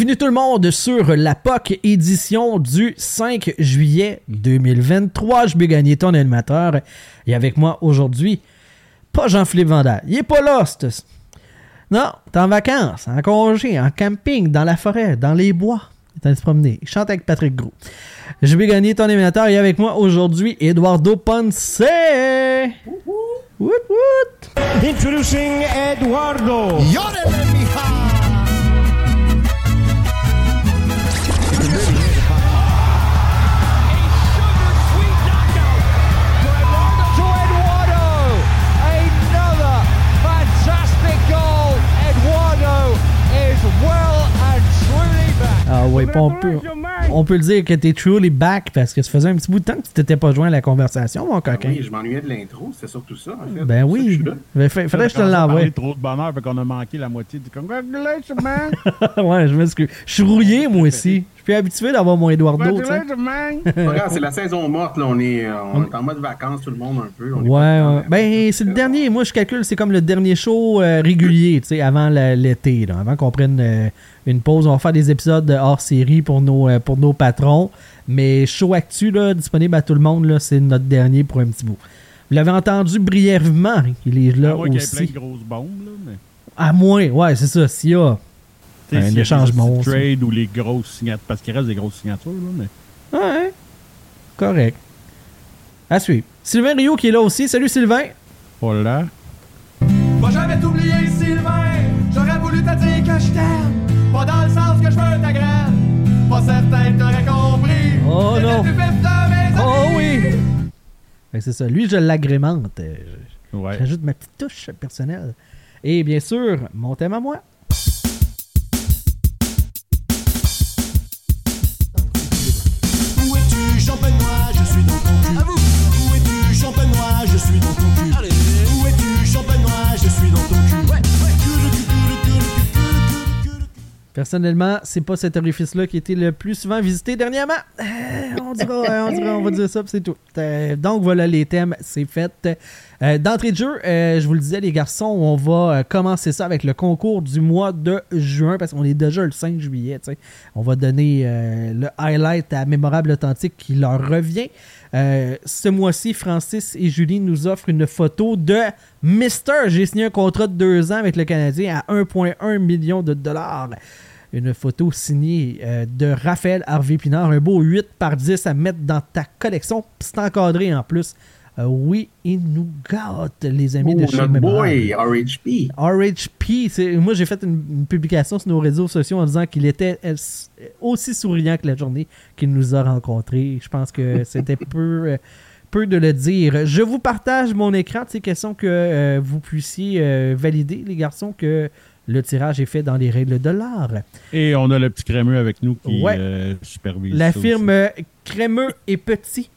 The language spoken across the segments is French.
Bienvenue tout le monde sur la POC édition du 5 juillet 2023. Je vais gagner ton animateur. Et avec moi aujourd'hui, pas Jean-Philippe Vandal. Il est pas là, c'est- Non, t'es en vacances, en congé, en camping, dans la forêt, dans les bois. Il est allé se promener. Il chante avec Patrick Gros. Je vais gagner ton animateur. Et avec moi aujourd'hui, Eduardo Ponce. Woot woot. Introducing Eduardo. Ah oui, on peut, on peut le dire que t'es truly back parce que ça faisait un petit bout de temps que tu t'étais pas joint à la conversation, mon Ah coquin. oui, je m'ennuyais de l'intro, c'est surtout ça, en fait. Ben que oui. suis là. Ben, fa- fallait que je te on l'envoie. parlé trop de bonheur, fait qu'on a manqué la moitié du Congratulations, man! ouais, je m'excuse. Je suis rouillé, moi aussi. Je suis habitué d'avoir mon Eduardo, man! C'est la saison morte, là. On est, euh, on est en mode vacances, tout le monde, un peu. On Ouais. Ben, c'est le dernier. Moi, je calcule, c'est comme le dernier show euh, régulier, tu sais, avant l'été, avant qu'on prenne euh, une pause. On va faire des épisodes hors série pour nos, euh, pour nos patrons. Mais show actu, là, disponible à tout le monde, là, c'est notre dernier pour un petit bout. Vous l'avez entendu brièvement, hein, il est là aussi. de grosses bombes, là, mais... À moins, ouais, c'est ça. S'il y a. Un des échange bon, trades ou les grosses signatures, parce qu'il reste des grosses signatures, là, mais... Ouais. Correct. À suivre. Sylvain Rio qui est là aussi. Salut Sylvain. Voilà. Va jamais t'oublier, Sylvain. J'aurais voulu te dire que je t'aime. Pas dans le sens que je veux ta graine. Pas certain que t'aurais compris. Oh non. plus de mes Oh amis. oui. Fait que c'est ça. Lui, je l'agrémente. Je- Ouais. J'ajoute ma petite touche personnelle. Et bien sûr, mon thème à moi. Suis dans ton cul. Où es-tu, je suis dans ton cul. Cul, le cul, cul, le cul, le cul, cul, le cul, le cul. Personnellement, c'est pas cet orifice-là qui a été le plus souvent visité dernièrement. Euh, on dira, euh, on dira, on va dire ça, puis c'est tout. Euh, donc voilà, les thèmes, c'est fait. Euh, D'entrée de jeu, euh, je vous le disais, les garçons, on va euh, commencer ça avec le concours du mois de juin, parce qu'on est déjà le 5 juillet. On va donner le highlight à Mémorable Authentique qui leur revient. Ce mois-ci, Francis et Julie nous offrent une photo de Mister. J'ai signé un contrat de deux ans avec le Canadien à 1,1 million de dollars. Une photo signée de Raphaël Harvey Pinard. Un beau 8 par 10 à mettre dans ta collection. C'est encadré en plus. Euh, oui, il nous gâte, les amis de chez boy, RHP. RHP, c'est- moi j'ai fait une, une publication sur nos réseaux sociaux en disant qu'il était euh, s- aussi souriant que la journée qu'il nous a rencontrés. Je pense que c'était peu, euh, peu de le dire. Je vous partage mon écran, c'est question que euh, vous puissiez euh, valider, les garçons, que le tirage est fait dans les règles de l'art. Et on a le petit crémeux avec nous qui Ouais. euh, supervise La firme aussi. euh, Crémeux et Petit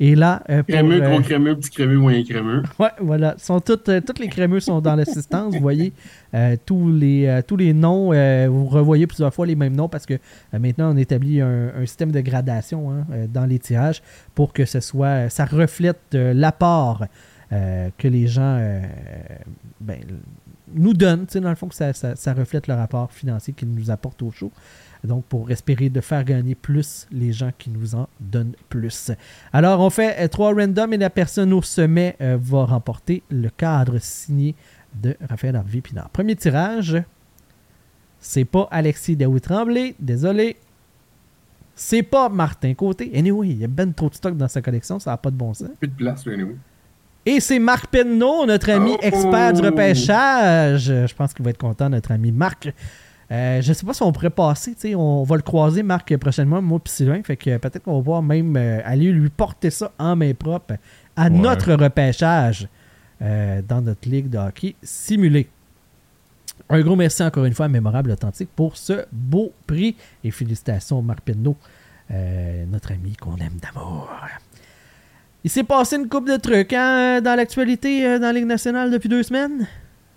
est là euh, pour... Crémeux, euh, gros crémeux, petit crémeux, moyen crémeux. Ouais, voilà. Sont toutes, euh, toutes les crémeux sont dans l'assistance. Vous voyez, euh, tous, les, tous les noms, vous revoyez plusieurs fois les mêmes noms parce que maintenant on établit un, un système de gradation hein, dans les tirages pour que ce soit, ça reflète l'apport que les gens ben, nous donnent. Dans le fond, que ça, ça- ça reflète le rapport financier qu'ils nous apportent au show. Donc, pour espérer de faire gagner plus les gens qui nous en donnent plus. Alors, on fait euh, trois randoms et la personne au sommet euh, va remporter le cadre signé de Raphaël Harvey Pinard. Premier tirage, c'est pas Alexis Daoui-Tremblay, désolé. C'est pas Martin Côté. Anyway, il y a ben trop de stock dans sa collection, ça n'a pas de bon sens. Plus de place, là, anyway. Et c'est Marc Penneau, notre ami Oh! expert du repêchage. Je pense qu'il va être content, notre ami Marc. Euh, je sais pas si on pourrait passer, tu sais, on va le croiser, Marc, prochainement, moi et Sylvain. Fait que peut-être qu'on va pouvoir même euh, aller lui porter ça en main propre à Ouais. notre repêchage euh, dans notre ligue de hockey simulé. Un gros merci encore une fois à Mémorable Authentique pour ce beau prix. Et félicitations Marc Penneau, euh, notre ami qu'on aime d'amour. Il s'est passé une coupe de trucs hein, dans l'actualité dans la Ligue nationale depuis deux semaines?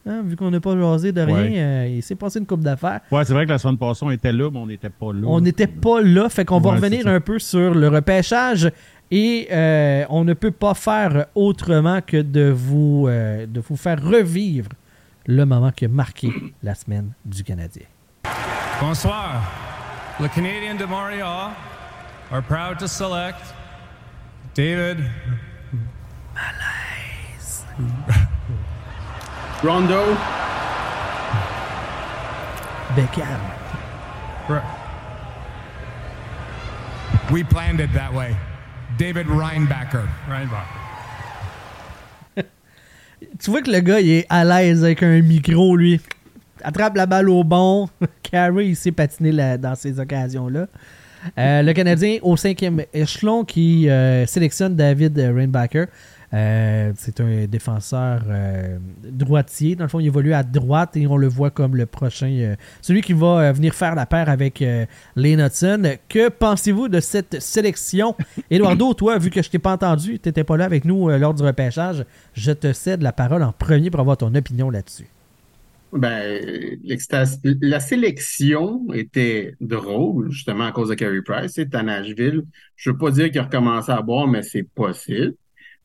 Hein, vu qu'on n'a pas jasé de rien, Ouais. euh, il s'est passé une coupe d'affaires. Ouais, c'est vrai que la semaine passée, on était là, mais on n'était pas là. On n'était pas là, fait qu'on va revenir un peu sur le repêchage et euh, on ne peut pas faire autrement que de vous, euh, de vous faire revivre le moment qui a marqué la semaine du Canadien. Bonsoir. Le Canadiens de Montréal are proud to select David Rondo, Beckham. We planned it that way. David Reinbacker. Reinbach. Tu vois que le gars, il est à l'aise avec un micro, lui. Attrape la balle au bon. Carey, il sait patiner là- dans ces occasions-là. Euh, le Canadien au cinquième échelon qui euh, sélectionne David Rainbacker. Euh, c'est un défenseur euh, droitier. Dans le fond, il évolue à droite et on le voit comme le prochain. euh, celui qui va venir faire la paire avec Lane Hudson. Que pensez-vous de cette sélection? Eduardo, toi, vu que je t'ai pas entendu, tu n'étais pas là avec nous lors du repêchage, je te cède la parole en premier pour avoir ton opinion là-dessus. ben, l'extase- la sélection était drôle, justement, à cause de Carey Price. C'est à Nashville. Je veux pas dire qu'il a recommencé à boire, mais c'est possible.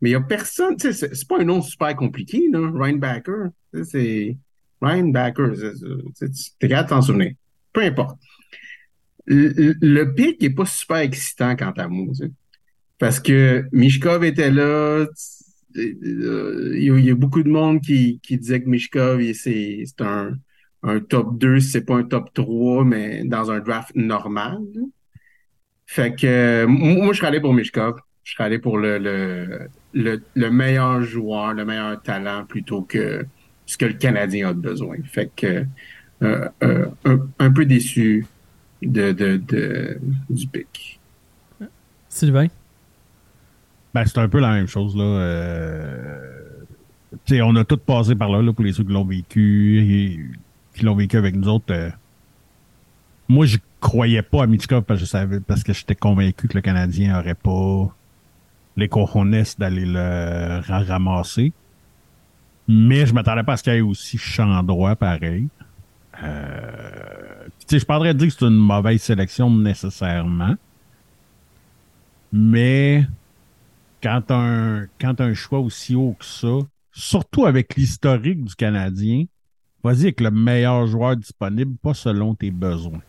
Mais il y a personne, tu c'est pas un nom super compliqué, là. Ryan Backer. Tu sais, C'est Ryan Backer. c'est- c'est- c'est- T'es capable de t'en souvenir. Peu importe. Le, pic est pas super excitant quant à moi, tu. Parce que Mishkov était là. euh, Il y, a- beaucoup de monde qui, qui disait que Mishkov, c'est un, un top 2, si c'est pas un top 3, mais dans un draft normal. Fait que moi, je serais allé pour Mishkov. Je serais allé pour le, le, le, le meilleur joueur, le meilleur talent plutôt que ce que le Canadien a besoin. Fait que euh, euh, un, un peu déçu de, de, de, du pic. Sylvain? Ben, c'est un peu la même chose, là. Euh, tu sais, on a tous passé par là, là, pour les ceux qui l'ont vécu et qui l'ont vécu avec nous autres. euh. moi, je croyais pas à Mitchkov parce que je savais, parce que j'étais convaincu que le Canadien aurait pas les cojones d'aller le ra- ramasser. Mais je m'attendais pas à ce qu'il y ait aussi champ droit pareil. Euh, tu sais, je parlerais de dire que c'est une mauvaise sélection nécessairement. Mais quand un, quand un choix aussi haut que ça, surtout avec l'historique du Canadien, vas-y avec le meilleur joueur disponible, pas selon tes besoins.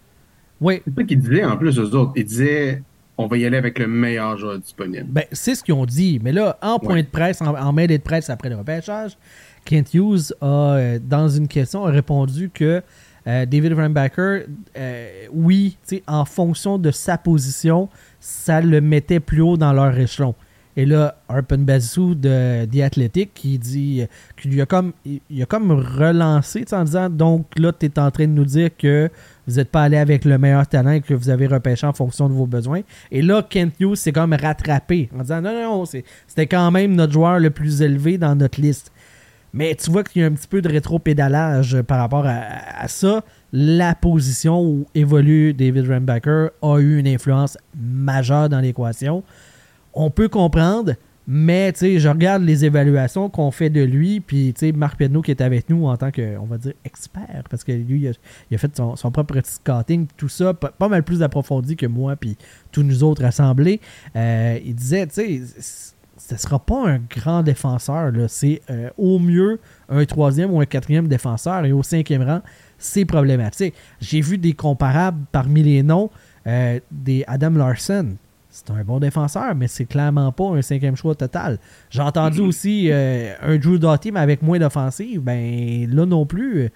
Oui, C'est ça qu'ils disaient en plus, eux autres. Ils disaient on va y aller avec le meilleur joueur disponible. Ben, c'est ce qu'ils ont dit. Mais là, en point Ouais. de presse, en, en mêlée de presse après le repêchage, Kent Hughes a, euh, dans une question, a répondu que euh, David Rambacker, oui, tu sais, en fonction de sa position, ça le mettait plus haut dans leur échelon. Et là, Arpen Bazou de The Athletic qui dit qu'il a comme il, a comme relancé en disant donc là tu es en train de nous dire que vous n'êtes pas allé avec le meilleur talent que vous avez repêché en fonction de vos besoins. Et là, Kent Hughes s'est comme rattrapé en disant non, non, non, c'était quand même notre joueur le plus élevé dans notre liste. Mais tu vois qu'il y a un petit peu de rétro-pédalage par rapport à, à ça. La position où évolue David Rambacker a eu une influence majeure dans l'équation. On peut comprendre, mais je regarde les évaluations qu'on fait de lui, puis Marc Pedneau qui est avec nous en tant que, on va dire, expert, parce que lui, il a, fait son, son propre petit scouting, tout ça, pas, mal plus approfondi que moi, puis tous nous autres assemblés. Euh, il disait, tu sais, ce sera pas un grand défenseur, c'est euh, au mieux un troisième ou un quatrième défenseur, et au cinquième rang, c'est problématique. J'ai vu des comparables parmi les noms, euh, des Adam Larson. C'est un bon défenseur, mais c'est clairement pas un cinquième choix total. J'ai entendu aussi euh, un Drew Doughty, mais avec moins d'offensive. Ben là non plus, euh,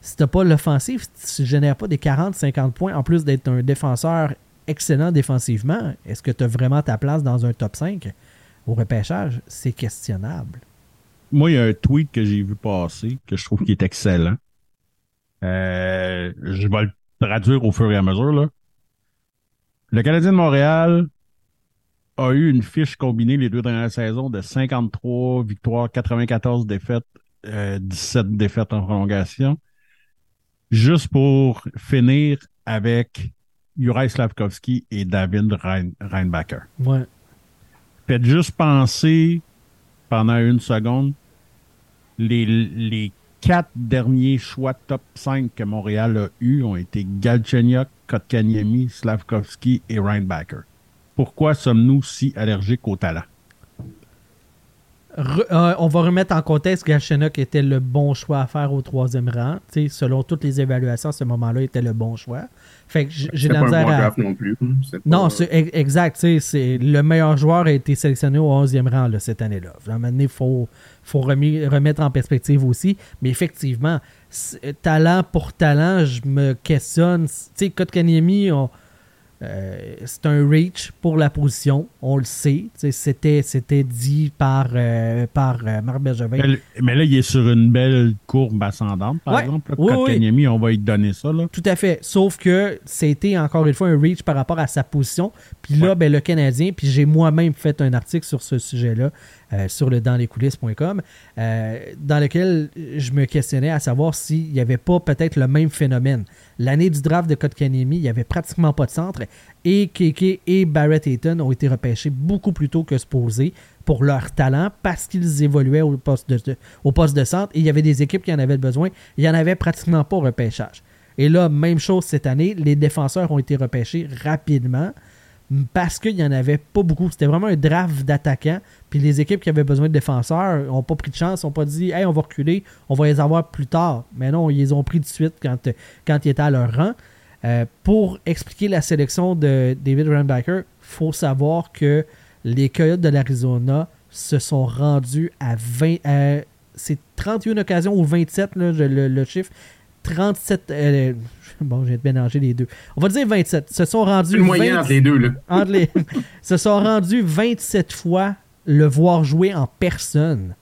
si t'as pas l'offensive, si tu génères pas des 40-50 points, en plus d'être un défenseur excellent défensivement, est-ce que tu as vraiment ta place dans un top 5 au repêchage? C'est questionnable. Moi, il y a un tweet que j'ai vu passer que je trouve qui est excellent. Euh, je vais le traduire au fur et à mesure. Là. Le Canadien de Montréal a eu une fiche combinée les deux dernières saisons de 53 victoires, 94 défaites, euh, 17 défaites en prolongation. juste pour finir avec Juraj Slavkovski et David Rein- Reinbacher. Ouais. Faites juste penser pendant une seconde les, les quatre derniers choix top 5 que Montréal a eu ont été Galchenyuk, Kotkaniemi, Slavkovski et Reinbacher. Pourquoi sommes-nous si allergiques au talent? Re- euh, on va remettre en contexte Galchenyuk était le bon choix à faire au troisième rang. Tu sais, selon toutes les évaluations, à ce moment-là, il était le bon choix. Fait que j'ai C'est de la pas un misère bon à... draft non plus. Pas- Non, ex- exact. tu sais, C'est le meilleur joueur a été sélectionné au 11e rang là, cette année-là. À un moment donné, il faut, faut remettre en perspective aussi. Mais effectivement, talent pour talent, je me questionne. Tu sais, Kotkaniemi, euh, c'est un reach pour la position. On le sait. C'était, c'était dit par, euh, par euh, Marc Bergevin. Mais, là, il est sur une belle courbe ascendante, par Ouais. exemple. Oui, oui. Kotkaniemi, on va lui donner ça. Là. Tout à fait. Sauf que c'était encore une fois un reach par rapport à sa position. Puis là, Ouais. ben, le Canadien, puis j'ai moi-même fait un article sur ce sujet-là euh, sur le danslescoulisses.com euh, dans lequel je me questionnais à savoir s'il n'y avait pas peut-être le même phénomène. L'année du draft de Kotkaniemi, il n'y avait pratiquement pas de centre et Keke et Barrett Hayton ont été repêchés beaucoup plus tôt que supposé pour leur talent parce qu'ils évoluaient au poste de, de- au poste de centre et il y avait des équipes qui en avaient besoin. Il n'y en avait pratiquement pas au repêchage. Et là, même chose cette année, les défenseurs ont été repêchés rapidement parce qu'il n'y en avait pas beaucoup. C'était vraiment un draft d'attaquants. Puis les équipes qui avaient besoin de défenseurs n'ont pas pris de chance, n'ont pas dit Hey, on va reculer, on va les avoir plus tard. Mais non, ils les ont pris de suite quand, quand ils étaient à leur rang. Euh, pour expliquer la sélection de David Reinbacher, il faut savoir que les Coyotes de l'Arizona se sont rendus à 20. euh, c'est 31 occasions ou 27, là, je- le, le chiffre. 37. euh, bon, j'ai mélangé les deux. On va dire 27. Se sont rendus. Une moyenne 20 entre les deux. Là. entre les- se sont rendus 27 fois le voir jouer en personne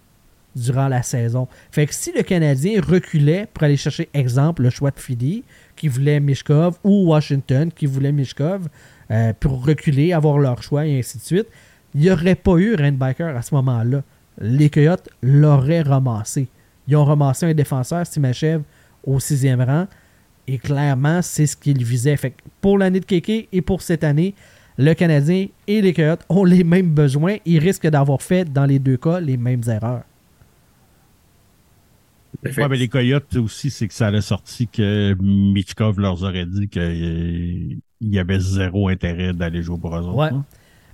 durant la saison. Fait que si le Canadien reculait pour aller chercher, exemple, le choix de Philly, qui voulait Mishkov, ou Washington, qui voulait Mishkov, euh, pour reculer, avoir leur choix, et ainsi de suite, il n'y aurait pas eu Reinbacher à ce moment-là. Les Coyotes l'auraient ramassé. Ils ont ramassé un défenseur, Stimachev, au sixième rang. Et clairement, c'est ce qu'ils visaient. Fait que pour l'année de Kéké et pour cette année, le Canadien et les Coyotes ont les mêmes besoins. Ils risquent d'avoir fait, dans les deux cas, les mêmes erreurs. Ouais, mais les Coyotes aussi, c'est que ça a sorti que Michkov leur aurait dit qu'il y avait zéro intérêt d'aller jouer pour eux autres. Ouais. hein.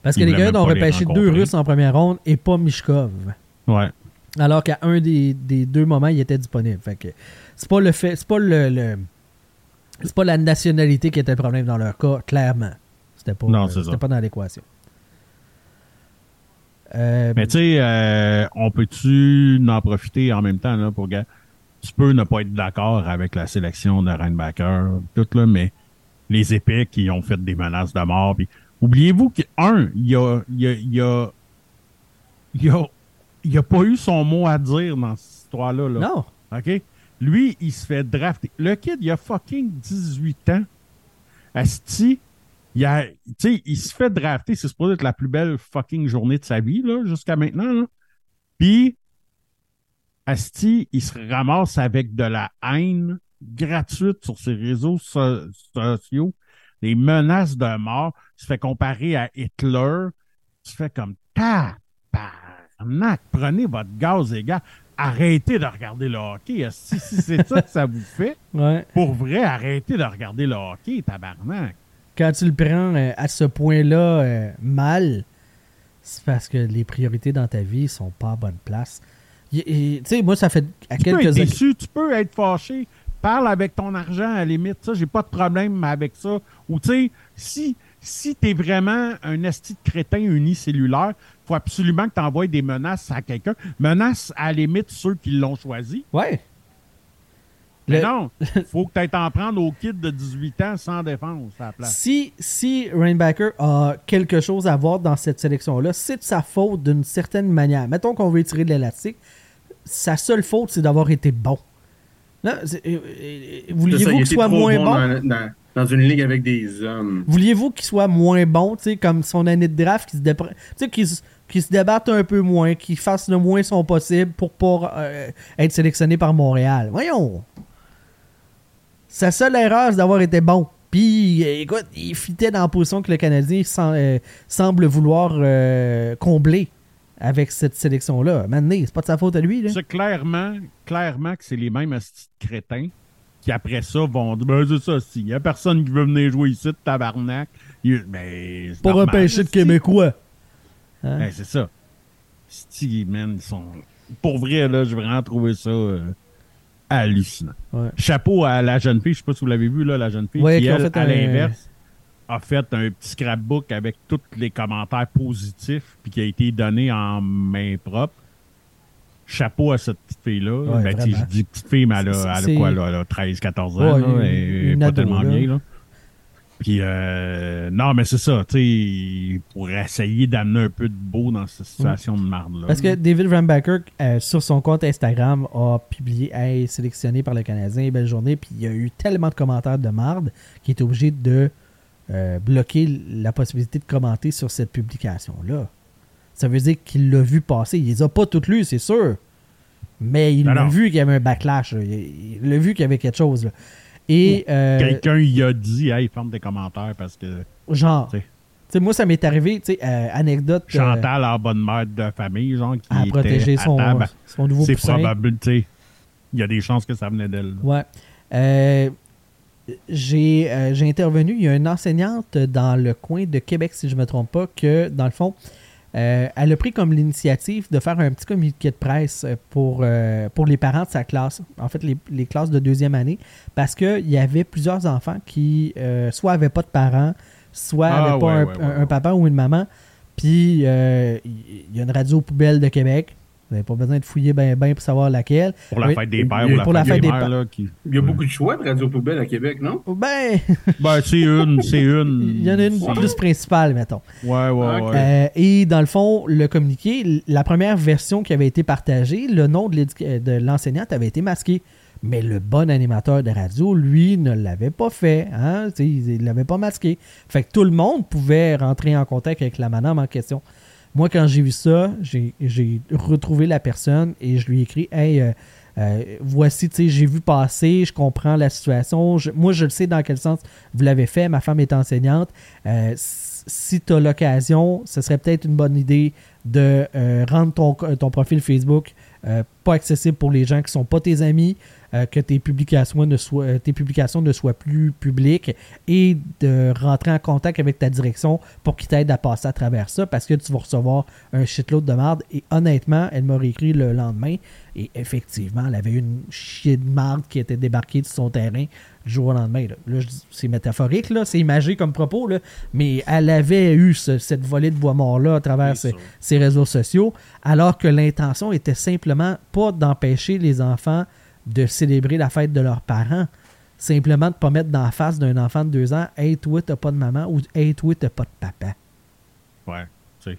Parce que Ils les Coyotes ont repêché deux. Russes en première ronde et pas Mishkov. Ouais. Alors qu'à un des, des deux moments, il était disponible. Fait que c'est pas le fait. C'est pas le. le- c'est pas la nationalité qui était le problème dans leur cas, clairement. C'était pas, Non, euh, c'était pas dans l'équation. Euh, Mais tu sais, euh, on peut-tu en profiter en même temps là, pour gars? Tu peux ne pas être d'accord avec la sélection de Reinbacker, tout là, mais les épées qui ont fait des menaces de mort. Puis, oubliez-vous qu'un, il y a, il y a, il y a, y a, pas eu son mot à dire dans cette histoire-là. Là. non. OK? Lui, il se fait drafter. Le kid, il a fucking 18 ans. Asti, il, a, se fait drafter. C'est supposé être la plus belle fucking journée de sa vie, là, jusqu'à maintenant. Là. Puis, Asti, il se ramasse avec de la haine gratuite sur ses réseaux so- sociaux, des menaces de mort. Il se fait comparer à Hitler. Il se fait comme tabarnak, prenez votre gaz, les gars. Arrêtez de regarder le hockey. Si, si c'est ça que ça vous fait, Ouais. pour vrai, arrêtez de regarder le hockey, tabarnak. Quand tu le prends euh, à ce point-là euh, mal, c'est parce que les priorités dans ta vie sont pas à bonne place. Tu sais, moi, ça fait à Tu peux être quelques déçu, tu peux être fâché. Parle avec ton argent à la limite, ça, j'ai pas de problème avec ça. Ou tu sais, si, si t'es vraiment un esti de crétin unicellulaire, faut absolument que tu envoies des menaces à quelqu'un. Menaces à la limite ceux qui l'ont choisi. Ouais. Mais Le- non, faut que tu t'en prendre au kid de 18 ans sans défense à la place. Si, si Rainbacker a quelque chose à voir dans cette sélection-là, c'est de sa faute d'une certaine manière. Mettons qu'on veut tirer de l'élastique. Sa seule faute, c'est d'avoir été bon. Euh, euh, Vouliez-vous il qu'il soit moins bon? Dans, dans- dans une ligue avec des hommes. Vouliez-vous qu'il soit moins bon, tu sais, comme son année de draft, qu'il se, dépre- tu sais, qu'il se- qu'il se débatte un peu moins, qu'il fasse le moins son possible pour pas euh, être sélectionné par Montréal? Voyons! Sa seule erreur, c'est d'avoir été bon. Puis, euh, écoute, il fitait dans la position que le Canadien euh, semble vouloir euh, combler avec cette sélection-là. Maintenant, c'est pas de sa faute à lui. Là. C'est clairement, clairement que c'est les mêmes crétins qui, après ça, vont dire Ben, c'est ça, si. Il n'y a personne qui veut venir jouer ici, de tabarnak. Il- Mais. c'est Pas normal, repêcher de. Québécois. Hein? Ben, c'est ça. Sti, man, ils sont. Pour vrai, là, j'ai vraiment trouvé ça euh, hallucinant. Ouais. Chapeau à la jeune fille, je sais pas si vous l'avez vu, là, la jeune fille, Ouais, qui, elle, fait à un- l'inverse, a fait un petit scrapbook avec tous les commentaires positifs, puis qui a été donné en main propre. Chapeau à cette petite fille-là. Ouais, ben, je dis petite fille, mais elle a, elle a quoi, là? Elle a 13-14 ans, là, une pas ado, tellement là. vieille, là. Puis, euh, non, mais c'est ça, tu sais, pour essayer d'amener un peu de beau dans cette situation de marde-là. Parce que David Rambacker, euh, sur son compte Instagram, a publié Hey, sélectionné par le Canadien, belle journée. Puis il y a eu tellement de commentaires de marde qu'il est obligé de euh, bloquer la possibilité de commenter sur cette publication-là. Ça veut dire qu'il l'a vu passer. Il les a pas toutes lues, c'est sûr. Mais il Non, a vu qu'il y avait un backlash. là. Il, il a vu qu'il y avait quelque chose. là. Et euh, Quelqu'un y a dit, hey, ferme tes commentaires parce que genre, tu tu sais. sais, moi, ça m'est arrivé, tu sais, euh, anecdote. euh, Chantal, en bonne mère de famille, genre, qui à protéger à son, table, son nouveau c'est probable, tu sais, il y a des chances que ça venait d'elle. Ouais. J'ai euh, j'ai intervenu. Il y a une enseignante dans le coin de Québec, si je ne me trompe pas, que dans le fond, euh, elle a pris comme l'initiative de faire un petit communiqué de presse euh, pour, euh, pour les parents de sa classe, en fait, les, les classes de deuxième année, parce qu'il y avait plusieurs enfants qui euh, soit n'avaient pas de parents, soit Ah, n'avaient pas ouais, un, ouais, ouais, un- papa ou une maman. Puis, il y a une radio poubelle de Québec. Vous n'avez pas besoin de fouiller bien ben pour savoir laquelle. Pour la fête des pères ou la pour la fête, fête des des mères, là, qui... Il y a beaucoup de choix de radio poubelle à Québec, non? Ben, Ben, c'est une, c'est une. il y en a une plus principale, mettons. Ouais, ouais, Ok. ouais. Euh, et dans le fond, le communiqué, la première version qui avait été partagée, le nom de l'éduc- de l'enseignante avait été masqué. Mais le bon animateur de radio, lui, ne l'avait pas fait. Hein? Il ne l'avait pas masqué. Fait que tout le monde pouvait rentrer en contact avec la madame en question. Moi, quand j'ai vu ça, j'ai retrouvé la personne et je lui ai écrit Hey, euh, euh, voici, tu sais, j'ai vu passer, je comprends la situation. Moi, je le sais dans quel sens vous l'avez fait. Ma femme est enseignante. Euh, si tu as l'occasion, ce serait peut-être une bonne idée de rendre ton, ton profil Facebook pas accessible pour les gens qui sont pas tes amis, euh, que tes publications, ne soient, euh, tes publications ne soient plus publiques et de rentrer en contact avec ta direction pour qu'ils t'aident à passer à travers ça parce que tu vas recevoir un shitload de marde. Et honnêtement, elle m'a réécrit le lendemain et effectivement, elle avait une chier de marde qui était débarquée de son terrain du jour au lendemain. Là, c'est métaphorique, là, c'est imagé comme propos, là, mais elle avait eu ce- cette volée de bois mort-là à travers ses, ses réseaux sociaux, alors que l'intention était simplement pas d'empêcher les enfants de célébrer la fête de leurs parents, simplement de pas mettre dans la face d'un enfant de deux ans Hey, toi, t'as pas de maman ou Hey, toi, t'as pas de papa. Ouais, tu sais.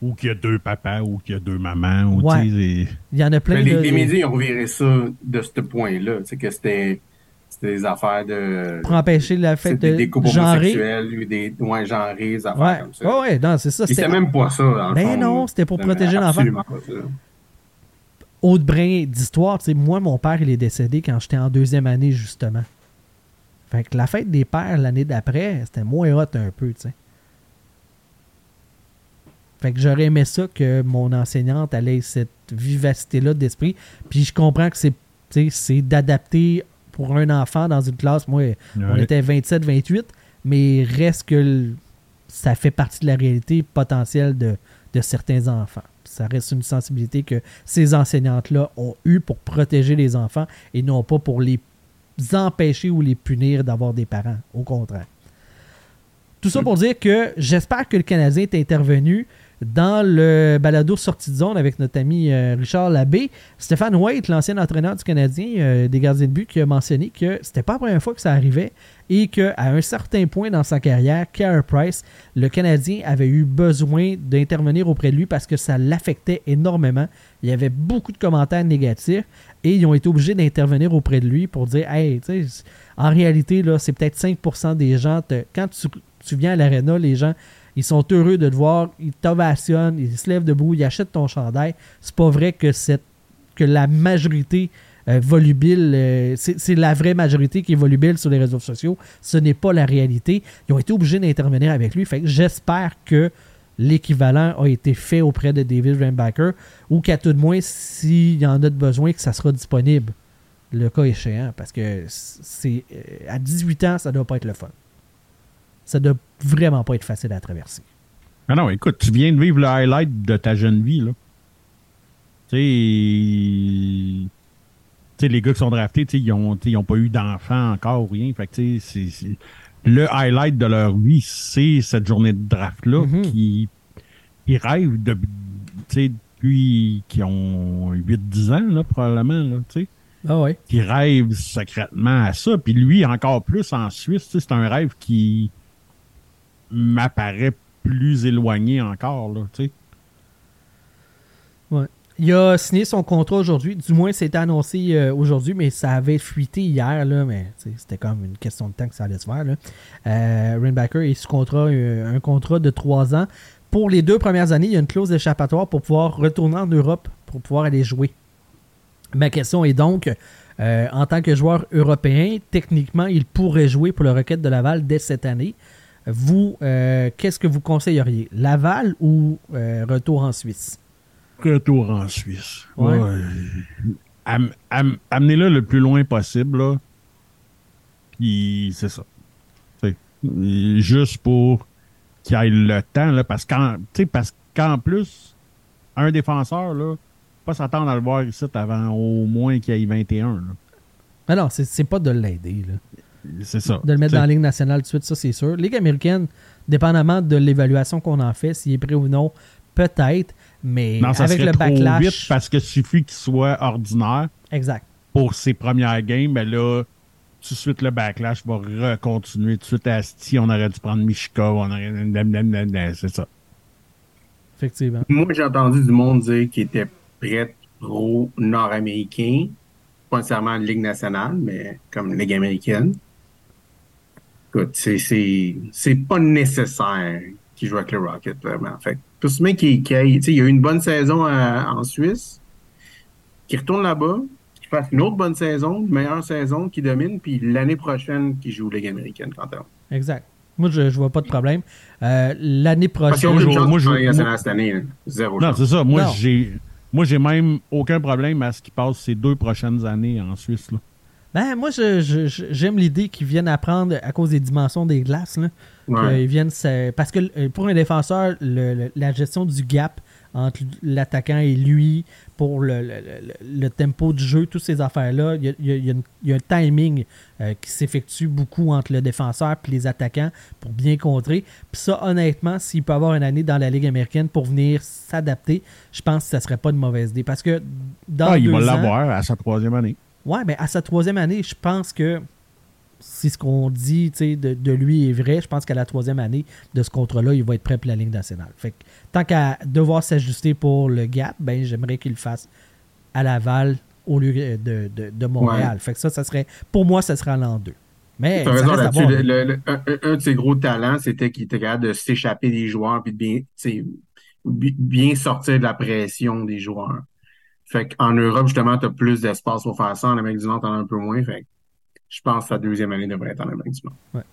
Ou qu'il y a deux papas, ou qu'il y a deux mamans, ou Ouais. Il y en a plein Mais les, de. les médias ont reviré ça de ce point-là. Tu sais, que c'était des affaires de. pour empêcher la fête de des couples homosexuels, ou des ouais, genrés, des affaires Ouais. comme ça. Ouais, ouais, non, c'est ça. Et c'était- même pas ça. dans Ben fond, non, c'était pour protéger l'enfant. Autre brin d'histoire, tu sais, moi, mon père, il est décédé quand j'étais en deuxième année, justement. Fait que la fête des pères l'année d'après, c'était moins hot un peu, tu sais. Fait que j'aurais aimé ça que mon enseignante elle ait cette vivacité-là d'esprit. Puis je comprends que c'est, c'est d'adapter pour un enfant dans une classe. Moi, on était 27-28, mais reste que ça fait partie de la réalité potentielle de, de certains enfants. Ça reste une sensibilité que ces enseignantes-là ont eue pour protéger les enfants et non pas pour les empêcher ou les punir d'avoir des parents. Au contraire. Tout ça pour dire que j'espère que le Canadien est intervenu dans le balado sortie de zone avec notre ami euh, Richard Labbé. Stéphane White, l'ancien entraîneur du Canadien euh, des gardiens de but, qui a mentionné que c'était pas la première fois que ça arrivait et qu'à un certain point dans sa carrière, Carey Price, le Canadien avait eu besoin d'intervenir auprès de lui parce que ça l'affectait énormément. Il y avait beaucoup de commentaires négatifs et ils ont été obligés d'intervenir auprès de lui pour dire Hey, tu sais, en réalité, là, c'est peut-être 5% des gens. quand tu, tu viens à l'aréna, les gens ils sont heureux de te voir, ils t'ovationnent, ils se lèvent debout, ils achètent ton chandail. C'est pas vrai que cette que la majorité euh, volubile. euh, c'est la vraie majorité qui est volubile sur les réseaux sociaux. Ce n'est pas la réalité. Ils ont été obligés d'intervenir avec lui. Fait j'espère que l'équivalent a été fait auprès de David Rambacker ou qu'à tout de moins, s'il y en a de besoin, que ça sera disponible le cas échéant. Parce que c'est euh, à 18 ans, ça doit pas être le fun. Ça doit vraiment pas être facile à traverser. Ah non, écoute, tu viens de vivre le highlight de ta jeune vie, là. Tu sais, les gars qui sont draftés, ils ont, tu sais, ils ont pas eu d'enfants encore ou rien. Fait que, c'est- le highlight de leur vie, c'est cette journée de draft-là Mhm. qui, ils rêvent de, depuis qu'ils ont 8-10 ans, là, probablement, là, tu sais Ah ouais. qui rêve secrètement à ça. Puis lui, encore plus en Suisse, c'est un rêve qui m'apparaît plus éloigné encore. Là, tu sais. Il a signé son contrat aujourd'hui. Du moins, c'était annoncé euh, aujourd'hui, mais ça avait fuité hier. Là, mais c'était comme une question de temps que ça allait se faire. Là. Euh, Rainbacker est sous contrat, euh, un contrat de trois ans. Pour les deux premières années, il y a une clause d'échappatoire pour pouvoir retourner en Europe, pour pouvoir aller jouer. Ma question est donc, euh, en tant que joueur européen, techniquement, il pourrait jouer pour le Rocket de Laval dès cette année. Vous, euh, qu'est-ce que vous conseilleriez? Laval ou euh, retour en Suisse? Retour en Suisse. Ouais. Ouais. Am- am- Amenez-le le plus loin possible. Là. Puis c'est ça. Juste pour qu'il ait le temps. Là, parce qu'en plus, un défenseur, là, pas s'attendre à le voir ici avant au moins qu'il ait 21. là. Ah non, c'est c'est pas de l'aider. C'est ça. De le mettre dans la Ligue nationale tout de suite, ça c'est sûr. Ligue américaine, dépendamment de l'évaluation qu'on en fait, s'il est prêt ou non, peut-être. Mais Non, ça avec serait le trop backlash. vite parce que suffit qu'il soit ordinaire Exact. pour ses premières games, ben là, tout de suite, le backlash va recontinuer. Tout de suite, à Asti, on aurait dû prendre Michika, on aurait... C'est ça. Effectivement. Moi, j'ai entendu du monde dire qu'il était prêt pro nord-américain, pas nécessairement Ligue nationale, mais comme Ligue américaine. Écoute, c'est, c'est, c'est pas nécessaire qu'il joue avec le Rocket, vraiment. Fait que, tout ce mec qui, qui sais, il a eu une bonne saison à- en Suisse, qui retourne là-bas, qui fasse une autre bonne saison, une meilleure saison, qui domine, puis l'année prochaine, qui joue Ligue américaine quand même. Exact. Moi, je, je vois pas de problème. Euh, L'année Parce qu'il y a prochaine. moi, je- moi- cette année. Zéro Non, chance. c'est ça. Moi, Non. j'ai... Moi, j'ai même aucun problème à ce qu'il passe ces deux prochaines années en Suisse. Là. Ben, moi, j'aime l'idée qu'ils viennent apprendre à cause des dimensions des glaces. Là. Ouais. Qu'ils viennent Parce que euh, pour un défenseur, le- le- la gestion du gap entre l'attaquant et lui, pour le, le- tempo du jeu, toutes ces affaires-là, il y a, il y a- il y a une- il y a un timing euh, qui s'effectue beaucoup entre le défenseur et les attaquants pour bien contrer. Puis ça, honnêtement, s'il peut avoir une année dans la Ligue américaine pour venir s'adapter, je pense que ça serait pas une mauvaise idée. Parce que dans Ah, il deux va ans- l'avoir à sa troisième année. Ouais, mais à sa troisième année, je pense que si ce qu'on dit de, de lui est vrai, je pense qu'à la troisième année de ce contrat-là, il va être prêt pour la Ligue nationale. Fait que, tant qu'à devoir s'ajuster pour le gap, ben j'aimerais qu'il le fasse à Laval au lieu de, de, de Montréal. Ouais. Fait que ça, ça serait. Pour moi, ça serait en deux. Mais T'as ça raison reste à là-dessus. voir. Le- le- le- un, de ses gros talents, c'était qu'il était capable de s'échapper des joueurs puis de bien, bien sortir de la pression des joueurs. Fait qu'en Europe, justement, tu as plus d'espace pour faire ça. En Amérique du Nord, t'en as un peu moins. Fait que je pense que sa deuxième année devrait être en Amérique du Nord.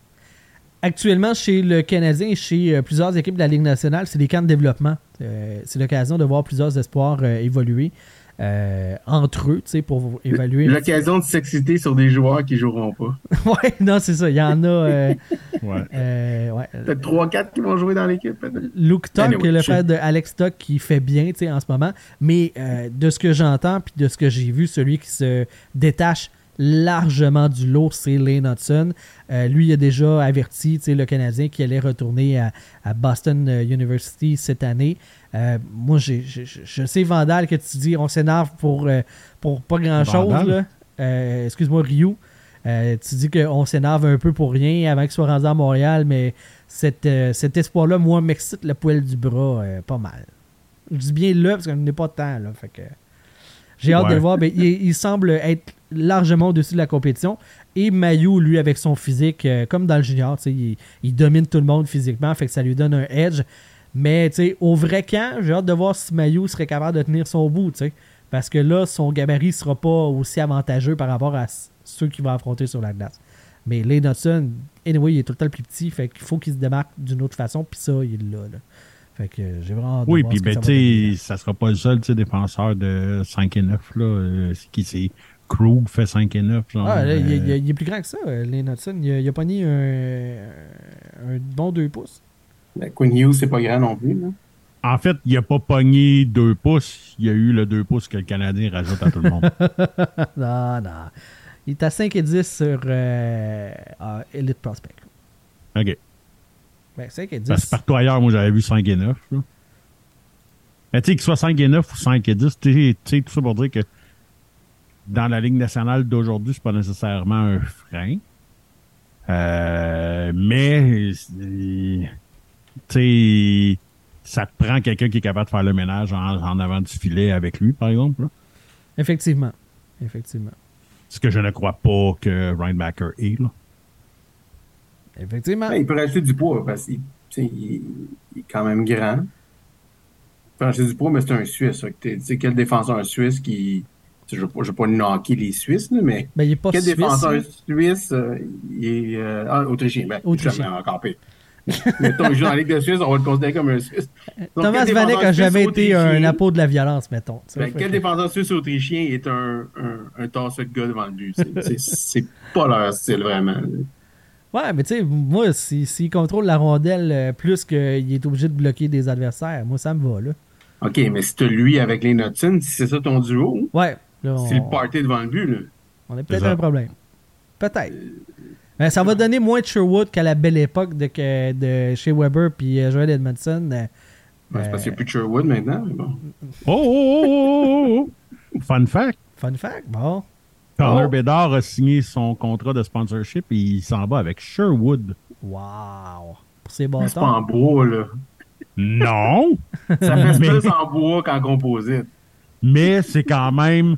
Actuellement, chez le Canadien et chez euh, plusieurs équipes de la Ligue nationale, c'est des camps de développement. Euh, c'est l'occasion de voir plusieurs espoirs euh, évoluer euh, entre eux, tu sais, pour évaluer. L'occasion de s'exciter sur des joueurs qui joueront pas. ouais, non, c'est ça. Il y en a. euh, Ouais. euh, ouais. Peut-être 3-4 qui vont jouer dans l'équipe. Luke Tuck, Anyway, le frère de Alex Tuck, qui fait bien tu sais, en ce moment. Mais euh, de ce que j'entends puis de ce que j'ai vu, celui qui se détache largement du lot, c'est Lane Hudson. Euh, lui, il a déjà averti tu sais, le Canadien qu'il allait retourner à, à Boston euh, University cette année. Euh, moi, je je sais, Vandal, que tu dis on s'énerve pour, euh, pour pas grand-chose. Excuse-moi, Ryu. Tu dis qu'on s'énerve un peu pour rien avant qu'il soit rendu à Montréal, mais cet, cet espoir-là, moi, m'excite le poil du bras pas mal. Je dis bien là parce qu'on n'est pas temps. Là, fait que j'ai hâte de le voir. Ben, il, il semble être largement au-dessus de la compétition. Et Mayu, lui, avec son physique, euh, comme dans le junior, il, il domine tout le monde physiquement, fait que ça lui donne un edge. Mais au vrai camp, j'ai hâte de voir si Mayu serait capable de tenir son bout. Parce que là, son gabarit sera pas aussi avantageux par rapport à ceux qu'il va affronter sur la glace. Mais Lane Hudson, anyway, il est tout le temps le plus petit, fait qu'il faut qu'il se démarque d'une autre façon, puis ça, il là. Fait que euh, j'ai vraiment Oui, puis ben, tu ça sera pas le seul défenseur de 5 et 9. Là. Euh, c'est qui c'est Krug fait 5 et 9. Genre, Ah, là, il, est- il est- euh, il est plus grand que ça, euh, Lane Hudson. Il a, il a pogné un, un bon 2 pouces. Ben, Quinn Hughes, c'est pas grand non plus. Là. En fait, il a pas pogné 2 pouces. Il y a eu le 2 pouces que le Canadien rajoute à tout le monde. non, non. Il est à 5 et 10 sur euh, Elite Prospect. OK. Ben, 5 et 10. Parce que partout ailleurs, moi, j'avais vu 5 et 9. là. Mais tu sais, qu'il soit 5 et 9 ou 5 et 10, tu sais- tout ça pour dire que dans la Ligue nationale d'aujourd'hui, c'est pas nécessairement un frein. Euh, mais, tu sais, ça te prend quelqu'un qui est capable de faire le ménage en, en avant du filet avec lui, par exemple. là. Effectivement. Effectivement. Ce que je ne crois pas que Rhinebacker est. Là. Effectivement. Il peut rajouter du poids parce qu'il il- il est quand même grand. Il peut rajouter du poids, mais c'est un Suisse. Tu sais, quel défenseur suisse qui. Je ne veux pas knocker les Suisses, là, mais Ben, il est pas quel suisse. défenseur hein. suisse euh, il est. euh, ah, Autrichien. Ben, Autrichien. jamais encore pire. Mettons, il joue dans la Ligue de Suisse, on va le considérer comme un Suisse. Donc, Thomas Vanek défenseur a suisse jamais été un apôtre de la violence, mettons. Ben, quel que- défenseur suisse autrichien est un, un, de gars devant le but? C'est pas leur style, vraiment. Ouais, mais tu sais, moi, s'il si, s'il contrôle la rondelle euh, plus qu'il est obligé de bloquer des adversaires, moi, ça me va, là. OK, mais si t'as lui avec les Hudson, si c'est ça ton duo, Ouais. Là, on, c'est le party devant le but, là. on a peut-être C'est un problème. Peut-être. Mais ça va donner moins de Sherwood qu'à la belle époque de, que- de chez Weber puis euh, Joel Edmondson. euh, Ben, c'est parce qu'il n'y a plus de Sherwood maintenant. mais bon. Oh, oh, oh, oh, oh, oh. Fun fact. fun fact, bon. Connor Oh. Bedard a signé son contrat de sponsorship et il s'en va avec Sherwood. Wow. Pour ses Mais C'est pas en bâtons. bois, là. Non, Ça fait Mais- plus en bois qu'en composite. mais c'est quand même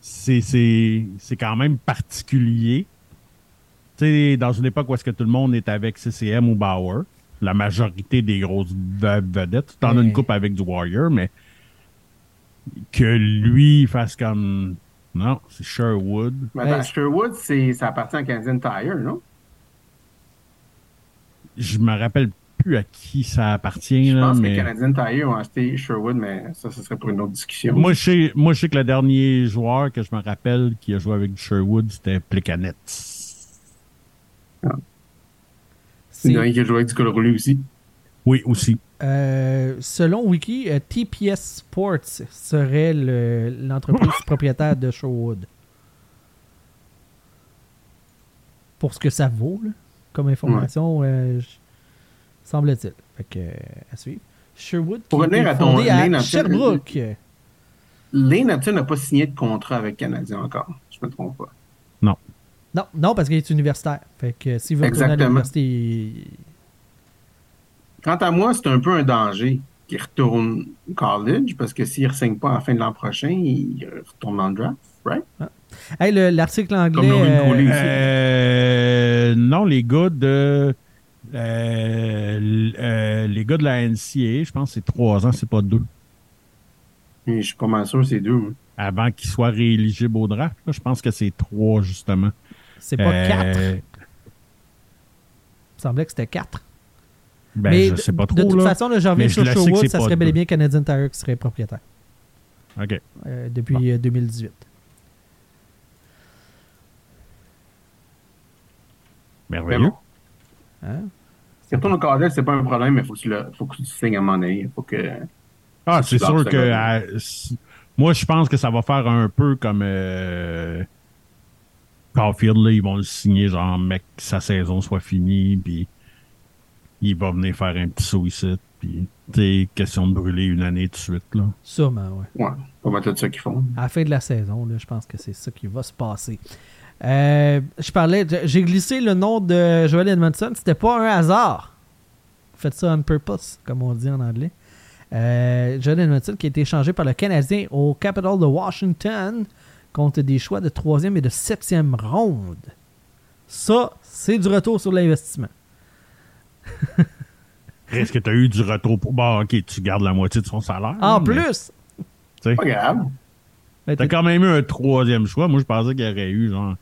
c'est c'est c'est quand même particulier. Tu sais, dans une époque où est-ce que tout le monde est avec CCM ou Bauer, la majorité des grosses ve- vedettes, tu en as une coupe avec du Warrior, mais que lui fasse comme non, c'est Sherwood. Mais attends, Ouais. Sherwood, c'est- ça appartient à Canadian Tire, non? Je me rappelle plus à qui ça appartient Je là, pense mais que Canadian Tire ont acheté Sherwood, mais ça, ce serait pour une autre discussion. Moi, je sais, moi, je sais que le dernier joueur que je me rappelle qui a joué avec Sherwood, c'était Plekanec. c'est C'est- le qui a joué avec du col roulé aussi. Oui, aussi. Euh, selon Wiki, euh, TPS Sports serait le- l'entreprise propriétaire de Sherwood. Pour ce que ça vaut, là, comme information, euh, semble-t-il. Fait que, à suivre. Sherwood Pour qui revenir est à ton à Lane Sherbrooke. Lane Hudson n'a pas signé de contrat avec Canadien encore. Je me trompe pas. Non, non, parce qu'il est universitaire. Fait que s'il veut retourner à Exactement. l'université, il- Quant à moi, c'est un peu un danger qu'il retourne au college parce que s'il ne re-signe pas à la fin de l'an prochain, il retourne dans le draft, right? Hey, le- l'article anglais. Euh. Euh, non, les gars de euh, euh, les gars de la NCA, je pense que c'est trois ans, c'est pas deux. Mais je suis pas mal sûr que c'est deux. Avant qu'ils soient rééligibles au draft, là, je pense que c'est trois, justement. c'est pas Euh, 4. Il me semblait que c'était 4. Ben, Mais je de- sais pas trop. de toute là. façon, là, j'en reviens sur le Sherwood, ça serait bel et bien Canadian Tire qui serait propriétaire OK. euh, depuis euh, 2018. Merveilleux. Mais bon. Hein? Si tu retournes au college, c'est pas un problème, mais il faut, que tu le- faut que tu signes à donné. Il faut que. Ah, c'est sûr que à- s- moi, je pense que ça va faire un peu comme euh, Caulfield, là, ils vont le signer, genre, mec, que sa saison soit finie, puis il va venir faire un petit saut ici, puis, sais, question de brûler une année tout de suite, là. Sûrement, ouais. Ouais, pas mal tout ça qu'ils font. À la fin de la saison, là, je pense que c'est ça qui va se passer. Euh, je parlais, j'ai glissé le nom de Joel Edmondson. C'était pas un hasard. Faites ça on purpose, comme on dit en anglais. Euh, Joel Edmondson qui a été échangé par le Canadien au Capital de Washington contre des choix de troisième et de septième ronde. Ça, c'est du retour sur l'investissement. Est-ce que tu as eu du retour pour. Bon, ok, tu gardes la moitié de son salaire. En là, plus, tu sais, Pas grave. T'as quand même eu un troisième choix. Moi, je pensais qu'il y aurait eu genre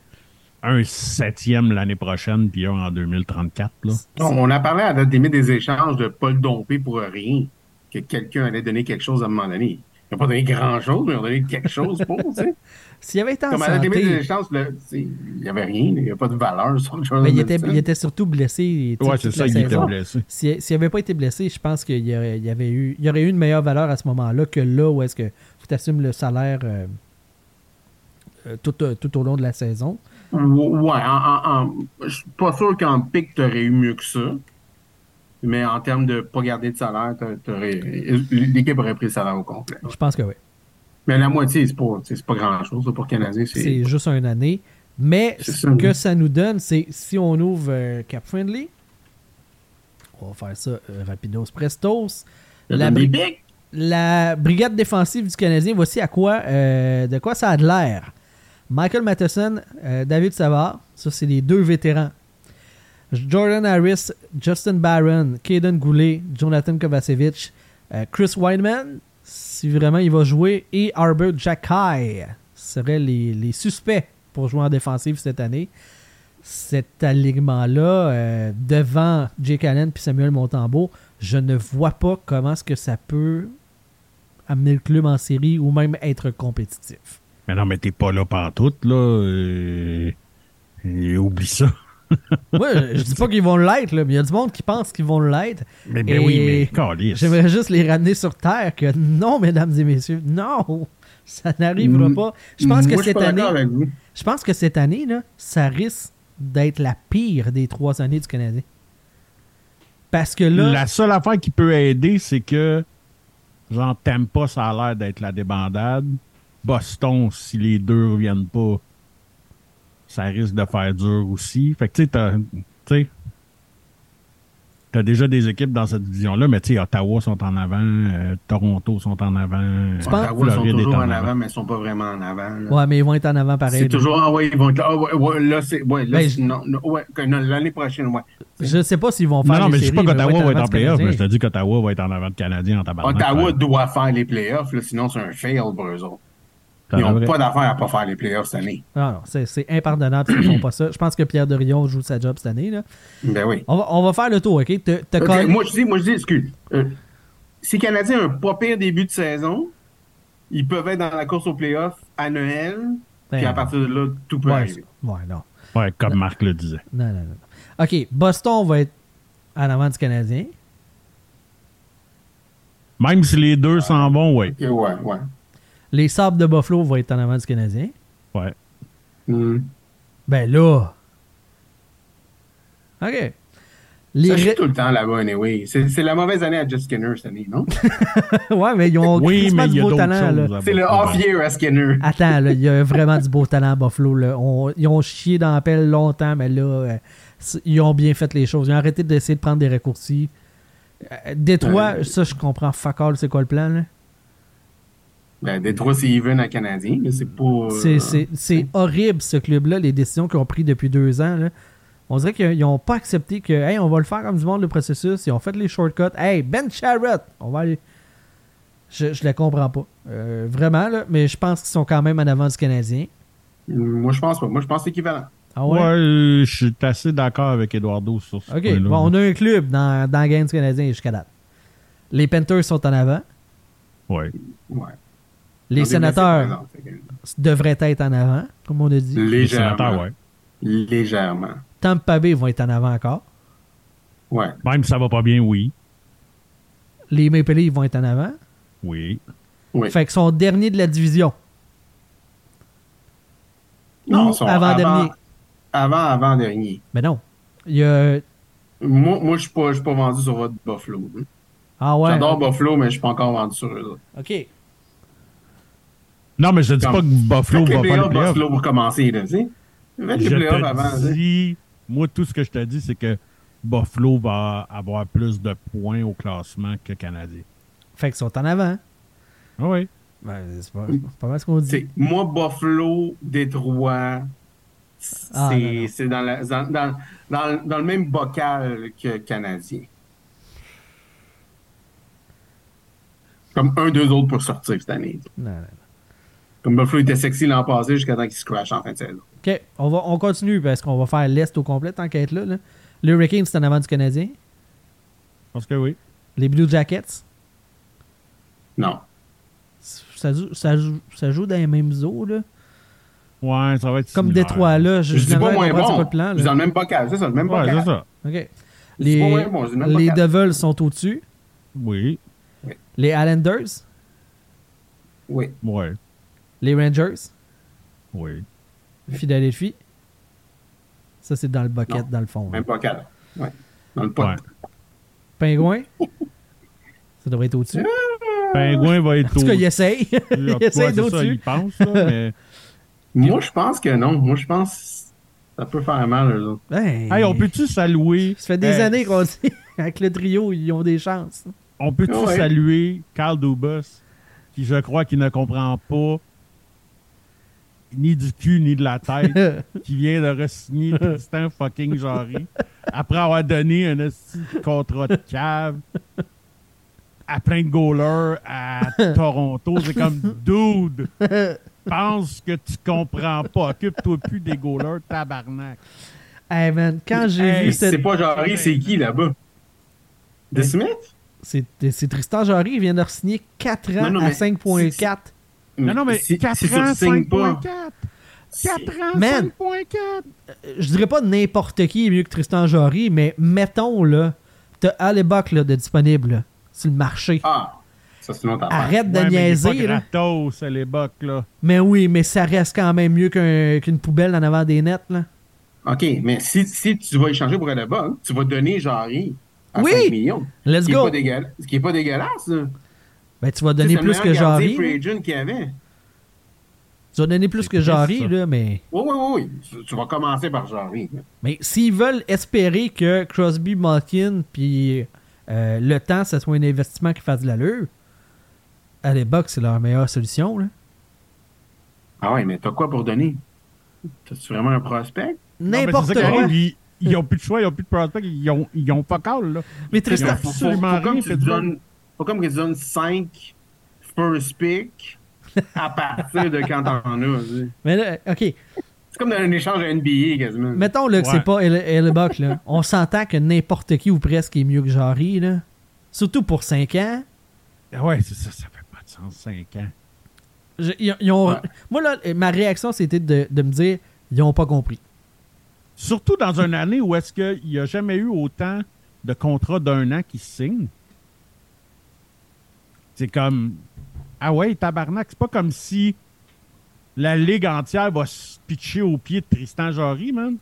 un septième l'année prochaine, puis un en 2034. Là. On, on a parlé à notre limite des échanges de pas le domper pour rien, que quelqu'un allait donner quelque chose à un moment donné. Ils n'ont pas donné grand-chose, mais ils ont donné quelque chose pour, tu sais. S'il avait été en Comme à la santé, tu sais, il n'y avait rien, il n'y a pas de valeur sur le joueur. mais il était, il était surtout blessé. Ouais, c'est ça, la il était blessé. Si- S'il n'avait pas été blessé, je pense qu'il y aurait, il y avait eu, il y aurait eu une meilleure valeur à ce moment-là que là où est-ce que tu assumes le salaire euh, euh, tout, euh, tout au long de la saison. Ouais, en, en, en- je suis pas sûr qu'en pic, tu aurais eu mieux que ça. Mais en termes de pas garder de salaire, l'équipe aurait pris le salaire au complet. Je pense que oui. Mais la moitié, c'est pas, pas grand-chose. Pour le Canadien, c'est. Juste une année. Mais ce que ça nous donne, c'est si on ouvre euh, Cap Friendly, on va faire ça euh, rapidos prestos. La, bri- la brigade défensive du Canadien, voici à quoi, euh, de quoi ça a de l'air. Michael Matheson, euh, David Savard, ça c'est les deux vétérans. Jordan Harris, Justin Barron, Kaden Goulet, Jonathan Kovacevic, euh, Chris Wideman, si vraiment il va jouer, et Arbor Jacky seraient les, suspects pour jouer en défensive cette année. Cet alignement-là, euh, devant Jake Allen et Samuel Montembeau, je ne vois pas comment est-ce que ça peut amener le club en série ou même être compétitif. Mais non, mais t'es pas là pantoute, là. euh, oublie ça. Moi, je dis pas qu'ils vont l'être, mais il y a du monde qui pense qu'ils vont l'être. Mais, mais oui, mais. J'aimerais juste les ramener sur terre que non, mesdames et messieurs, non, ça n'arrivera pas. Je pense que Moi, cette pas année, je pense que cette année, là, ça risque d'être la pire des trois années du Canadien. Parce que là, La seule affaire qui peut aider, c'est que, genre, Tampa, ça a l'air d'être la débandade. Boston, si les deux reviennent pas, ça risque de faire dur aussi. Fait que, tu sais, t'as- tu sais, t'as déjà des équipes dans cette division-là, mais tu sais, Ottawa sont en avant, euh, Toronto sont en avant. Ottawa sont Floride toujours en en avant. avant, mais ils sont pas vraiment en avant. là. ouais, mais ils vont être en avant pareil. C'est toujours, ah ouais, ils vont être là, ah ouais, ouais, là, c'est, ouais, là, Ben, je- non, ouais, l'année prochaine, ouais. Je sais pas s'ils vont faire Non, non, les mais je dis pas qu'Ottawa va être en playoff, mais je te dis qu'Ottawa va être en avant de Canadien en tabarnak. Ottawa doit faire les playoffs, là, sinon c'est un fail pour eux autres. Ils n'ont pas d'affaire à pas faire les playoffs cette année. Non, non, c'est c'est impardonnable s'ils font pas ça. Je pense que Pierre Dorion joue sa job cette année. Là. Ben oui. On, va, on va faire le tour, OK? Moi, je dis, moi, je dis, excuse. euh, si les Canadiens ont un pas pire début de saison, ils peuvent être dans la course aux playoffs à Noël, Ben, puis à partir de là, tout peut ouais, arriver. ouais, non. Ouais, comme Marc le disait. Non, non, non. OK, Boston va être en avant du Canadien. Même si les deux s'en vont, ouais. Ok, ouais, ouais. Les Sabres de Buffalo vont être en avant du Canadien. Ouais. Hmm. Ben là. OK. Les Ça joue tout le temps là-bas, anyway. C'est c'est la mauvaise année à Jeff Skinner cette année, non? ouais, mais ils ont Oui, mais il du y a beau d'autres talent. C'est le off-year à Skinner. Attends, là, il y a vraiment du beau talent à Buffalo. Là. On- ils ont chié dans la pelle longtemps, mais là, euh, ils ont bien fait les choses. Ils ont arrêté d'essayer de prendre des raccourcis. Euh, Détroit, Ouais. ça, je comprends fuck all, c'est quoi le plan, là? Ben, Détroit, c'est even à Canadien, mais c'est pas. euh, C'est- horrible, ce club-là, les décisions qu'ils ont prises depuis deux ans. là. On dirait qu'ils n'ont pas accepté que, hey, on va le faire comme du monde, le processus. Ils ont fait les shortcuts. Hey, Ben Charrett, on va aller. Je ne les comprends pas. Euh, vraiment, là, mais je pense qu'ils sont quand même en avant du Canadien. Moi, je pense pas. Moi, je pense que c'est équivalent. Ah Ouais, ouais? euh, je suis assez d'accord avec Eduardo sur ce Ok, point-là. bon, on a un club dans, dans la game du Canadien jusqu'à date. Les Panthers sont en avant. Ouais. Ouais. Les sénateurs devraient être en avant, comme on a dit. que- Les Légèrement. sénateurs, ouais. Légèrement. Tampa Bay vont être en avant encore. Ouais. Même si ça va pas bien, oui. Les Maple Leafs vont être en avant. Oui. Oui. Fait qu'ils sont derniers de la division. Non, Ou ils sont avant-dernier. Avant, avant dernier. Mais non. Il y a. Moi, moi je suis pas, je suis pas vendu sur votre Buffalo. hein. Ah ouais? J'adore Buffalo, mais je suis pas encore vendu sur eux. autres. Ok. Non, mais je dis Comme- pas que Buffalo va playoffs les playoffs. Buffalo pour commencer, là, tu sais. Je avant, te sais. dis, moi, tout ce que je te dis, c'est que Buffalo va avoir plus de points au classement que Canadien. Fait qu'ils sont en avant. Ah oui. Ben, c'est pas, pas mal ce qu'on dit. Moi, Buffalo, Détroit, c'est Ah, c'est dans, la- dans, dans, dans, dans le même bocal que Canadien. Comme un, deux autres pour sortir cette année. Non, non, non. Comme Buffalo était sexy l'an passé jusqu'à temps qu'il se crash en fin de saison. OK, on, va, on continue parce qu'on va faire l'Est au complet, tant qu'à être là. là. Le Hurricane, c'est en avant du Canadien. Je pense que oui. Les Blue Jackets, Non. ça joue, ça joue, ça joue dans les mêmes eaux. Là. Ouais, ça va être Comme similaire. Détroit, là. Je dis pas moins bon. quoi le plan, Je suis là. dans le même bocal. C'est ça, le même Ouais, bocal. c'est ça. OK. Dis pas Les, moins bon, je dis le même les. Devils sont au-dessus? Oui. Les Islanders, Oui. Ouais. Les Rangers, Oui. Philadelphie. Ça, c'est dans le bucket, Non. dans le fond. là. Même bocal. Ouais. Dans le pot. Ouais. Pingouin, ça devrait être au-dessus. Pingouin va être En tout cas, il essaye. il essaye d'au-dessus. il pense, là, mais... Moi, je pense que non. Moi, je pense que ça peut faire mal, eux autres. Hey, Hey, on peut-tu saluer... Ça fait des Hey, années qu'on dit avec le trio, ils ont des chances. On peut-tu Ouais. saluer Carl Dubas, qui, je crois, qui ne comprend pas ni du cul ni de la tête, qui vient de re-signer Tristan fucking Jarry, après avoir donné un contrat de cave à plein de goalers à Toronto. C'est comme, dude, pense que tu comprends pas. Occupe-toi plus des goalers, tabarnak. hey man, quand j'ai Hey, vu C'est pas Jarry, c'est qui là-bas? De Smith? C'est c'est Tristan Jarry, il vient de signer 4 ans Non, non, à mais 5.4. Non, non, mais si, 4 si ça ans, te signe 5.4. pas, 4 ans, Man. 5.4. Je dirais pas n'importe qui est mieux que Tristan Jarry, mais mettons, là, t'as Alibok là, de disponible là, sur le marché. Ah, ça c'est. Arrête de Ouais, mais niaiser, pas là. gratos, à l'époque, là. Mais oui, mais ça reste quand même mieux qu'un- qu'une poubelle en avant des nets, là. OK, mais si, si tu vas échanger pour là-bas, tu vas donner Jarry à Oui! 5 millions. Let's Ce qui est go! pas. Ce qui est pas dégueulasse, là. Ben, tu vas donner plus que Jarry. free là. agent qu'il y avait. Tu vas donner plus que Jarry, là, mais... Oui, oui, oui, oui. Tu, tu vas commencer par Jarry. Mais s'ils veulent espérer que Crosby, Malkin, puis euh, le temps, ce soit un investissement qui fasse de l'allure, Alibok, c'est leur meilleure solution, là. Ah ouais, mais t'as quoi pour donner? T'as-tu vraiment un prospect? N'importe quoi. Ils, ils ont plus de choix, ils ont plus de prospects, ils ont, ils ont pas call, là. Mais Tristan, absolument rien tu donnes, faut comme que tu donnes 5 first pick à partir de quand t'en as. tu sais. mais là, OK, C'est comme dans un échange à NBA quasiment. mettons là, que Ouais. c'est pas Alibok, là. On s'entend que n'importe qui ou presque est mieux que Jarry, là. Surtout pour 5 ans. Ah Ouais, c'est ça, ça fait pas de sens, 5 ans. Je- ils- ils ont- Ouais. Moi, là, ma réaction, c'était de, de me dire, ils ont pas compris. Surtout dans une année où est-ce qu'il n'y a jamais eu autant de contrats d'un an qui se signent. C'est comme. Ah ouais, tabarnak, c'est pas comme si la ligue entière va se pitcher au pied de Tristan Jarry, man.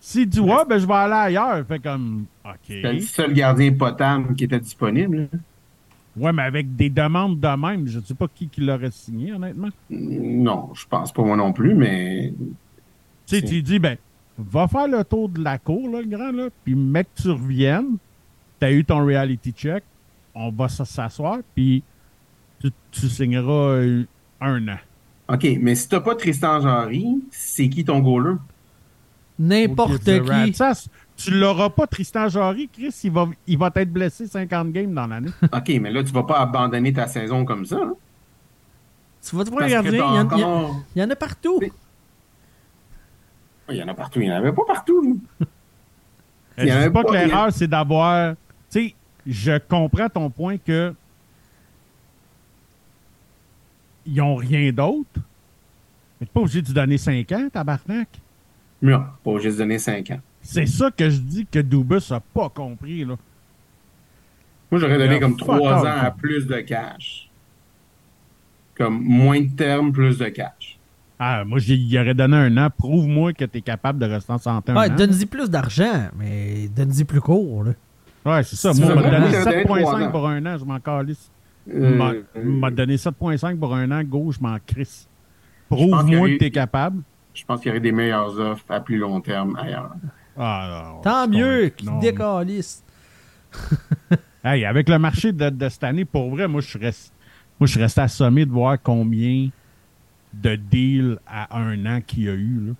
S'il dit, ouais, ben je vais aller ailleurs, fait comme. C'était le OK. seul gardien potable qui était disponible. là. Ouais, mais avec des demandes de même, je sais pas qui, qui l'aurait signé, honnêtement. Non, je pense pas moi non plus, mais Tu sais, tu dis, ben, va faire le tour de la cour, là, le grand, là, puis mec, tu reviennes, t'as eu ton reality check, on va s'asseoir, puis tu, tu signeras euh, un an. OK, mais si t'as pas Tristan Jarry, c'est qui ton goaler? N'importe qui. Ça, c- tu l'auras pas, Tristan Jarry, Chris, il va, il va être blessé 50 games dans l'année. OK, mais là, tu vas pas abandonner ta saison comme ça. hein? Tu vas te voir Parce que regarder, il y, en- y en- encore... il y en a partout. Oui. Il y en a partout. Il y en avait pas partout. y Je avait pas que pas- a- l'erreur, c'est d'avoir. Tu sais, je comprends ton point que. Ils ont rien d'autre. Mais t'es pas obligé de lui donner 5 ans, tabarnak. Non, pas juste donner 5 ans. C'est ça que je dis que Dubus a pas compris, là. Moi, j'aurais donné comme fuck 3 off. ans à plus de cash. Comme moins de termes, plus de cash. Ah, moi, il aurait donné un an. Prouve-moi que tu es capable de rester en santé Ouais, donne-y plus d'argent, mais donne-y plus court, là. Ouais, c'est ça. Si Moi, on m'a donné moi, j'aurais donné trois 7,5 ans. pour un an. Je m'en calisse. Euh, M'a- euh, m'a donné 7,5 pour un an. Go, je m'en crisse. Prouve-moi que tu es capable. je pense qu'il y aurait des meilleures offres à plus long terme ailleurs. Ah, non, Tant mieux convaincu. qu'il Non. décalisse. Hey, avec le marché de, de cette année, pour vrai, moi, je suis resté, moi, je suis resté assommé de voir combien de deals à un an qu'il y a eu. Là.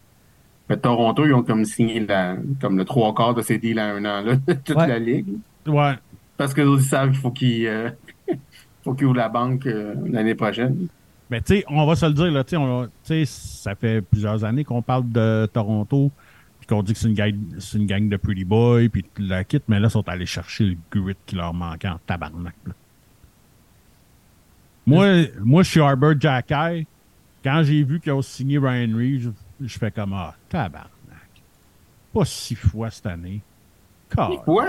Mais Toronto, ils ont comme signé la, comme le trois quarts de ces deals à un an, là, toute Ouais. la ligue. Ouais. Parce que ils savent qu'il faut qu'ils euh, ouvrent la banque euh, l'année prochaine. Mais tu sais, on va se le dire, là, tu sais, ça fait plusieurs années qu'on parle de Toronto, puis qu'on dit que c'est une, gang, une gang de pretty boys, puis tout la kit, mais là, ils sont allés chercher le grit qui leur manquait en tabarnak. là. Moi, moi, je suis Arbor Jacky. Quand j'ai vu qu'ils ont signé Ryan Reeves, je, fais comme Ah, tabarnak. Pas six fois cette année. Car- Quoi?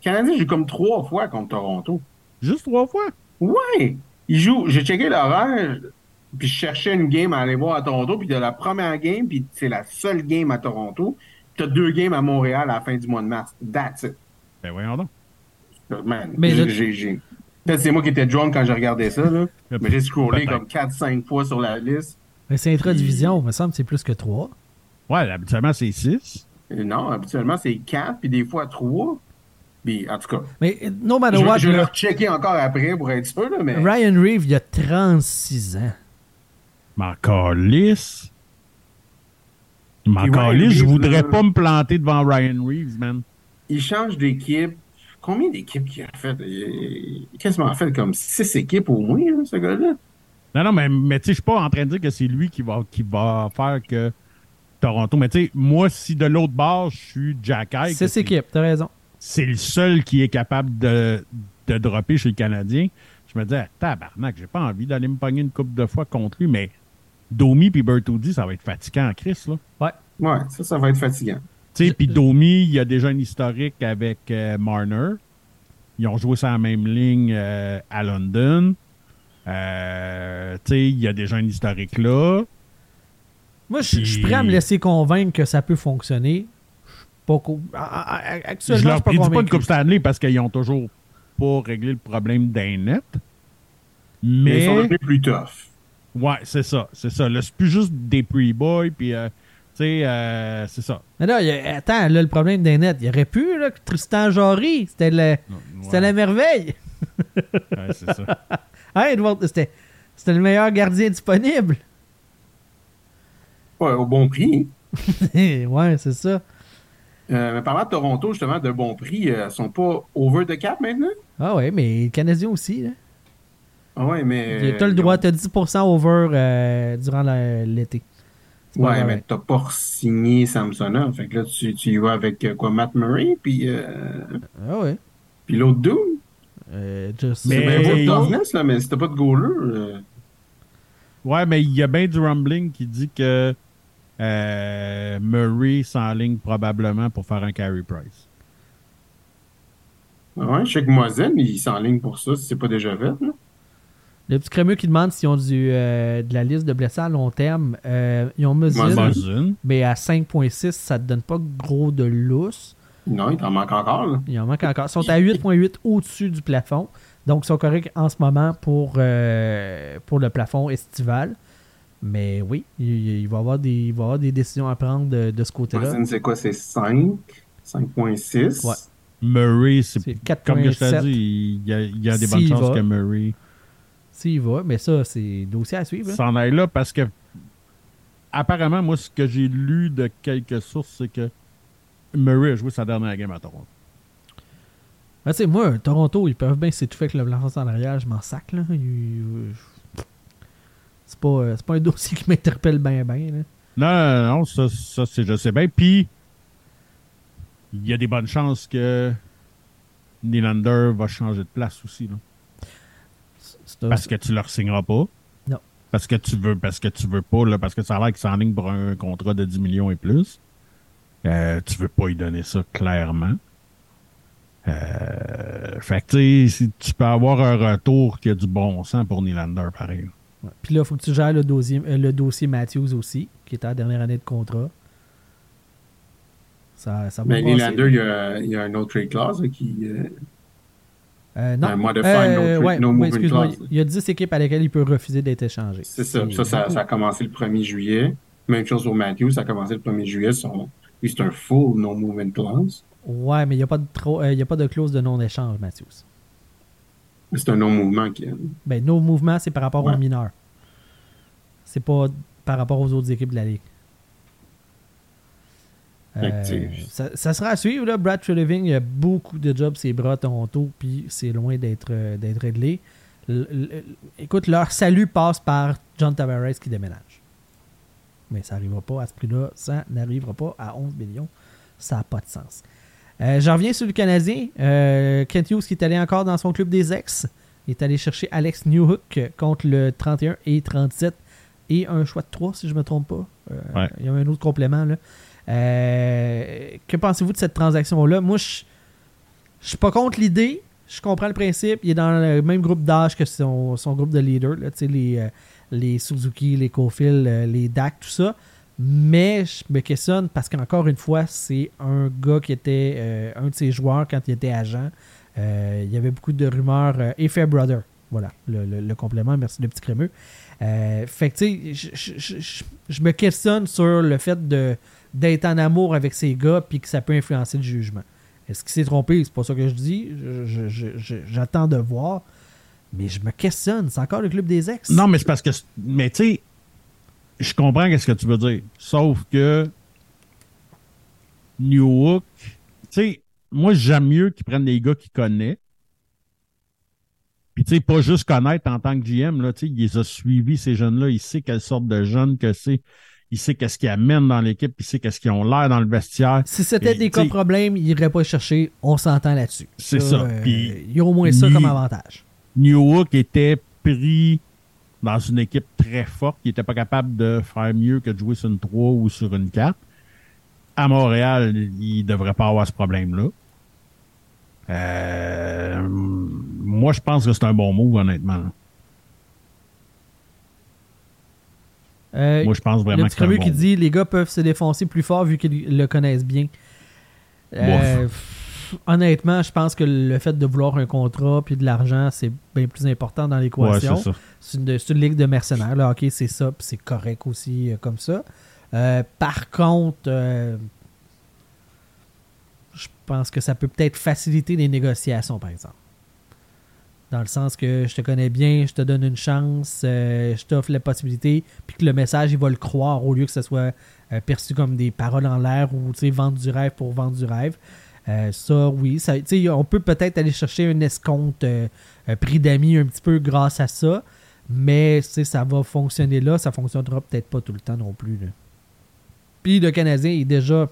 Canadien, j'ai comme trois fois contre Toronto. Juste trois fois? Ouais! Il joue, j'ai checké l'horaire, puis je cherchais une game à aller voir à Toronto, puis de la première game, puis c'est la seule game à Toronto. T'as deux games à Montréal à la fin du mois de mars. That's it. Ben voyons donc. Man, Mais j'ai- Peut-être c'est moi qui étais drunk quand je regardais ça, là. Mais j'ai scrollé comme 4-5 fois sur la liste. Mais c'est intra-division, il me semble que c'est plus que 3. Ouais, habituellement, c'est six. Et non, habituellement, c'est 4, puis des fois 3. Puis, en tout cas, Mais euh, no matter je, what, je vais le checker encore après pour être sûr, là, mais... Ryan Reeves, il a 36 ans. Mais encore lisse. Encore lisse, je voudrais là- pas me planter devant Ryan Reeves, man. il change d'équipe. Combien d'équipes qu'il a fait? Il a quasiment fait comme 6 équipes au moins, là, ce gars-là. Non, non, mais, mais tu sais, je suis pas en train de dire que c'est lui qui va, qui va faire que Toronto. Mais tu sais, moi, si de l'autre bord, je suis Jack Eye, C'est équipe, t'as raison. c'est le seul qui est capable de, de dropper chez le Canadien, je me dis, ah, tabarnak, j'ai pas envie d'aller me pogner une coupe de fois contre lui, mais Domi puis Bertuzzi, ça va être fatigant en Chris, là. Ouais. Ouais, ça, ça va être fatigant. Tu sais, puis Domi, il y a déjà un historique avec euh, Marner. Ils ont joué sur la même ligne euh, à London. Euh, tu sais, il y a déjà un historique là. Moi, je suis prêt à me laisser convaincre que ça peut fonctionner. Je suis pas co- Je Actuellement, je leur suis pas prédis pas une convaincu. Coupe Stanley parce qu'ils ont toujours pas réglé le problème d'un net. Mais ils sont devenus plus tough. ouais, c'est ça, c'est ça. Là, c'est plus juste des pre-boys, puis, euh, tu sais, euh, c'est ça. Mais là, il a- attends, là, le problème des nets, il aurait pu, là, que Tristan Jarry, c'était le- c'était Ouais, la merveille. ouais, c'est ça. Hein, Edward, c'était c'était le meilleur gardien disponible. Ouais, au bon prix. ouais, c'est ça. Euh, mais parlant de Toronto, justement, de bon prix, euh, sont pas over the cap maintenant? Ah ouais, mais les Canadiens aussi. Là. Ah ouais, mais... T'as le droit, t'as 10% over euh, durant l'été. Ouais, mais t'as pas signé Samsonov. Fait que là, tu, tu y vas avec euh, quoi, Matt Murray, puis, euh, Ah ouais. puis l'autre dude? Euh, just- Mais- C'est bien beau de là, mais t'as pas de goaler... euh, Ouais, mais il y a bien du rumbling qui dit que euh, Murray s'enligne probablement pour faire un carry price. Ouais, je sais que il s'enligne pour ça, si c'est pas déjà fait. là. Le petit crémeux qui demande s'ils ont du, euh, de la liste de blessés à long terme. Euh, ils ont. Muzzin. mais à 5.6, ça te donne pas gros de lousse. Non, il t'en manque encore. Là. Il en manque encore. Ils sont à 8.8 au-dessus du plafond. Donc, ils sont corrects en ce moment pour, euh, pour le plafond estival. Mais oui, il, il va y avoir des, il va y avoir des décisions à prendre de, de ce côté-là. C'est quoi? C'est 5, 5.6. Ouais. Murray, c'est comme je t'ai 4.7 dit, il y a, il y a des bonnes chances va. que Murray s'il va. Mais ça, c'est dossier à suivre. hein. s'en aille là parce que apparemment, moi, ce que j'ai lu de quelques sources, c'est que Murray a joué sa dernière game à Toronto. Ben, tu sais, moi, Toronto, ils peuvent bien s'étouffer avec le plafond salarial. Je m'en sac. Là. Ils- C'est pas, euh, pas un dossier qui m'interpelle bien, bien. là. Non, non, non, ça, ça c'est, je sais bien. Puis, il y a des bonnes chances que Nylander va changer de place aussi. Là. Un- Parce que tu leur signeras pas. Non. Parce que tu veux, parce que tu veux pas, là, parce que ça a l'air qu'il s'enligne pour un contrat de 10 millions et plus. Euh, tu veux pas y donner ça clairement. Euh, fait que tu sais, si tu peux avoir un retour qui a du bon sens pour Nylander, pareil. Ouais. Puis là, il faut que tu gères le dossier, euh, le dossier Matthews aussi, qui est à la dernière année de contrat. Ça, ça Mais. Nylander, il y a, il y a un autre trade clause qui. euh, Euh, non. un modified Euh, no, ouais, no ouais, excuse-moi. Il y a 10 équipes à lesquelles il peut refuser d'être échangé. C'est ça. Ça, ça, ça a commencé le 1er juillet. Même chose pour Matthews, ça a commencé le 1er juillet. Son, lui, c'est un full no movement clause. Ouais, mais il n'y a, pas de trop- euh, y a pas de clause de non-échange, Matthews. C'est un non-mouvement qui. Ben, nos mouvements, c'est par rapport Ouais. aux mineurs. C'est pas par rapport aux autres équipes de la Ligue. Euh, ça, ça sera à suivre. Là. Brad Treliving, il a beaucoup de jobs ses bras à Toronto, puis c'est loin d'être euh, réglé. l- l- écoute, leur salut passe par John Tavares qui déménage. Mais ça n'arrivera pas à ce prix-là. Ça n'arrivera pas à 11 millions. Ça n'a pas de sens. Euh, J'en reviens sur le Canadien. Euh, Kent Hughes qui est allé encore dans son club des ex. Il est allé chercher Alex Newhook contre le 31 et 37 et un choix de 3 si je ne me trompe pas. Euh, Ouais. Il y a un autre complément. Là. Euh, que pensez-vous de cette transaction-là? Moi, je je suis pas contre l'idée. Je comprends le principe. Il est dans le même groupe d'âge que son, son groupe de leaders. Là, tu sais, les, les Suzuki, les Cofield, euh, les DAC, tout ça. Mais je me questionne parce qu'encore une fois, c'est un gars qui était euh, un de ses joueurs quand il était agent. Euh, il y avait beaucoup de rumeurs. euh, et Fairbrother. Voilà, le, complément. Merci, le petit crémeux. Fait que, tu sais, je- me questionne sur le fait d'être en amour avec ces gars puis que ça peut influencer le jugement. Est-ce qu'il s'est trompé? C'est pas ça que je dis. J'attends de voir. Mais je me questionne. C'est encore le club des ex. Non, mais c'est parce que. Mais tu sais, je comprends ce que tu veux dire. Sauf que. New Hook, tu sais, moi, j'aime mieux qu'ils prennent des gars qu'ils connaissent. Puis, tu sais, pas juste connaître en tant que GM, là, tu sais, il les a suivis, ces jeunes-là. Il sait quelle sorte de jeunes que c'est. Il sait qu'est-ce qu'ils amènent dans l'équipe. Il sait qu'est-ce qu'ils ont l'air dans le vestiaire. Si c'était des cas problèmes, il irait pas chercher. On s'entend là-dessus. C'est ça. euh, Puis, il y a au moins ça comme avantage. New Hook était pris dans une équipe très forte qui n'était pas capable de faire mieux que de jouer sur une 3 ou sur une 4. À Montréal, il ne devrait pas avoir ce problème-là. Euh, moi, je pense que c'est un bon move, honnêtement. Euh, Moi, je pense le vraiment que c'est un bon qui dit les gars peuvent se défoncer plus fort vu qu'ils le connaissent bien. Euh, honnêtement, je pense que le fait de vouloir un contrat puis de l'argent, c'est bien plus important dans l'équation. c'est une, ligue de mercenaires. Là, ok, c'est ça, puis c'est correct aussi euh, comme ça. Euh, par contre, euh, je pense que ça peut peut-être faciliter les négociations, par exemple. Dans le sens que je te connais bien, je te donne une chance, je t'offre la possibilité, puis que le message, il va le croire au lieu que ce soit perçu comme des paroles en l'air ou tu sais, vendre du rêve pour vendre du rêve. Euh, ça, oui. Ça, on peut peut-être aller chercher un escompte euh, euh, prix d'amis un petit peu grâce à ça. Mais ça va fonctionner là, ça fonctionnera peut-être pas tout le temps non plus. Puis le Canadien est déjà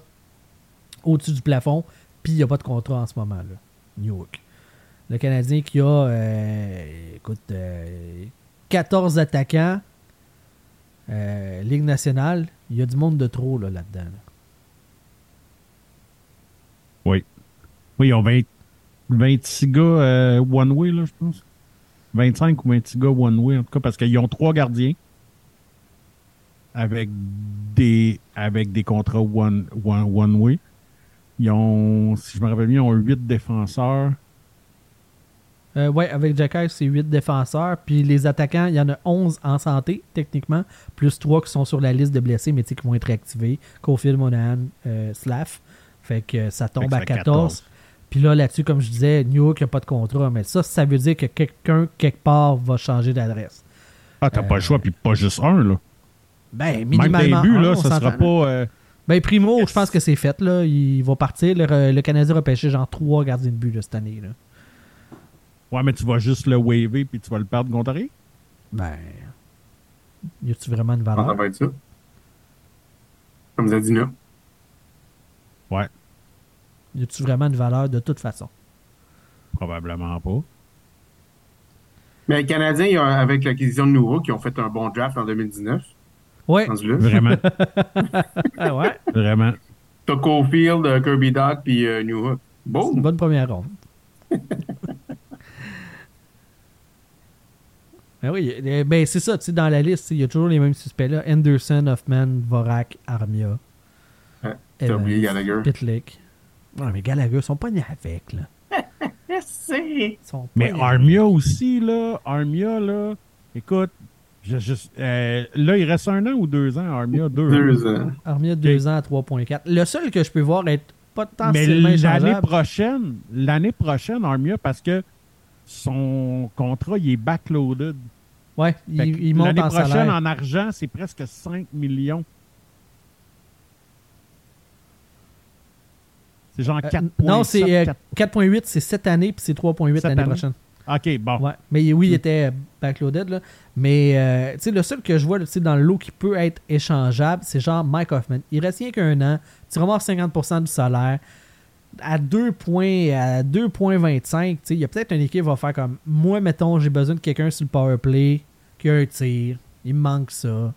au-dessus du plafond, puis il n'y a pas de contrat en ce moment. New York. Le Canadien qui a euh, écoute, euh, 14 attaquants, Ligue nationale, il y a du monde de trop là, là-dedans. là. Oui. Oui, ils ont 20 26 gars euh, one-way, là, je pense. 25 ou 26 gars one-way, en tout cas, parce qu'ils ont trois gardiens avec des, avec des contrats one- one- one-way. Ils ont, si je me rappelle bien, ils ont 8 défenseurs. Euh, ouais, avec Jacky, c'est 8 défenseurs. Puis les attaquants, il y en a 11 en santé, techniquement, plus 3 qui sont sur la liste de blessés, mais qui vont être réactivés. Cofield, Monahan, euh, Slav. Fait que ça tombe à que ça fait 14. Puis là, là-dessus, comme je disais, New York n'a pas de contrat. Mais ça, ça veut dire que quelqu'un, quelque part, va changer d'adresse. Ah, t'as pas le choix, puis pas juste un, là. Ben, Même minimalement. début, un, là, ça sera pas. euh, Ben, Primo, Yes. je pense que c'est fait. Là. Il va partir. Le, le Canadien va pêcher genre 3 gardiens de but là, cette année. Là. Ouais, mais tu vas juste le waver, puis tu vas le perdre contre rien. Ben, y a-tu vraiment une Ça valeur? va être ça. Comme Zadina. Ouais, Y a-tu vraiment une valeur de toute façon? probablement pas. Mais les Canadiens, ils ont- avec l'acquisition de Nouveau, qui ont fait un bon draft en 2019. Ouais. rendu là. Vraiment, Ah ouais. vraiment. T'as Cofield, euh, Kirby Doc, puis euh, New Hook. C'est Bon. une bonne première ronde. ben oui, euh, ben c'est ça, tu sais, dans la liste, il y a toujours les mêmes suspects là. Anderson, Hoffman, Vorak, Armia. T'as oublié Gallagher. Pitlick. Ouais, mais Gallagher, ils sont pas nés avec, là. C'est. Ils sont pas Mais nés Armia aussi, là. Armia, là. Écoute, je, je- euh, là, il reste un an ou deux ans, Armia? Deux. Deux ans. Armia, 2 ans à 3.4. Le seul que je peux voir être Mais potentiellement l'année échangeable. prochaine, l'année prochaine, Armia, parce que son contrat, il est backloaded. Ouais, Fait il, il monte L'année prochaine, salaire. en argent, c'est presque 5 millions. C'est genre Euh, 4,7. non, c'est euh, 4 4.8, c'est cette année, puis c'est 3.8 Cette l'année année. prochaine. OK, bon. Ouais. Mais oui, il était backloaded. Là. Mais euh, tu sais, le seul que je vois là, dans le lot qui peut être échangeable, c'est genre Mike Hoffman. Il reste rien qu'un an. Tu ramasses 50% du salaire. À 2 points, à 2.25, tu sais, il y a peut-être une équipe qui va faire comme moi, mettons, j'ai besoin de quelqu'un sur le power play qui a un tir. Il me manque ça.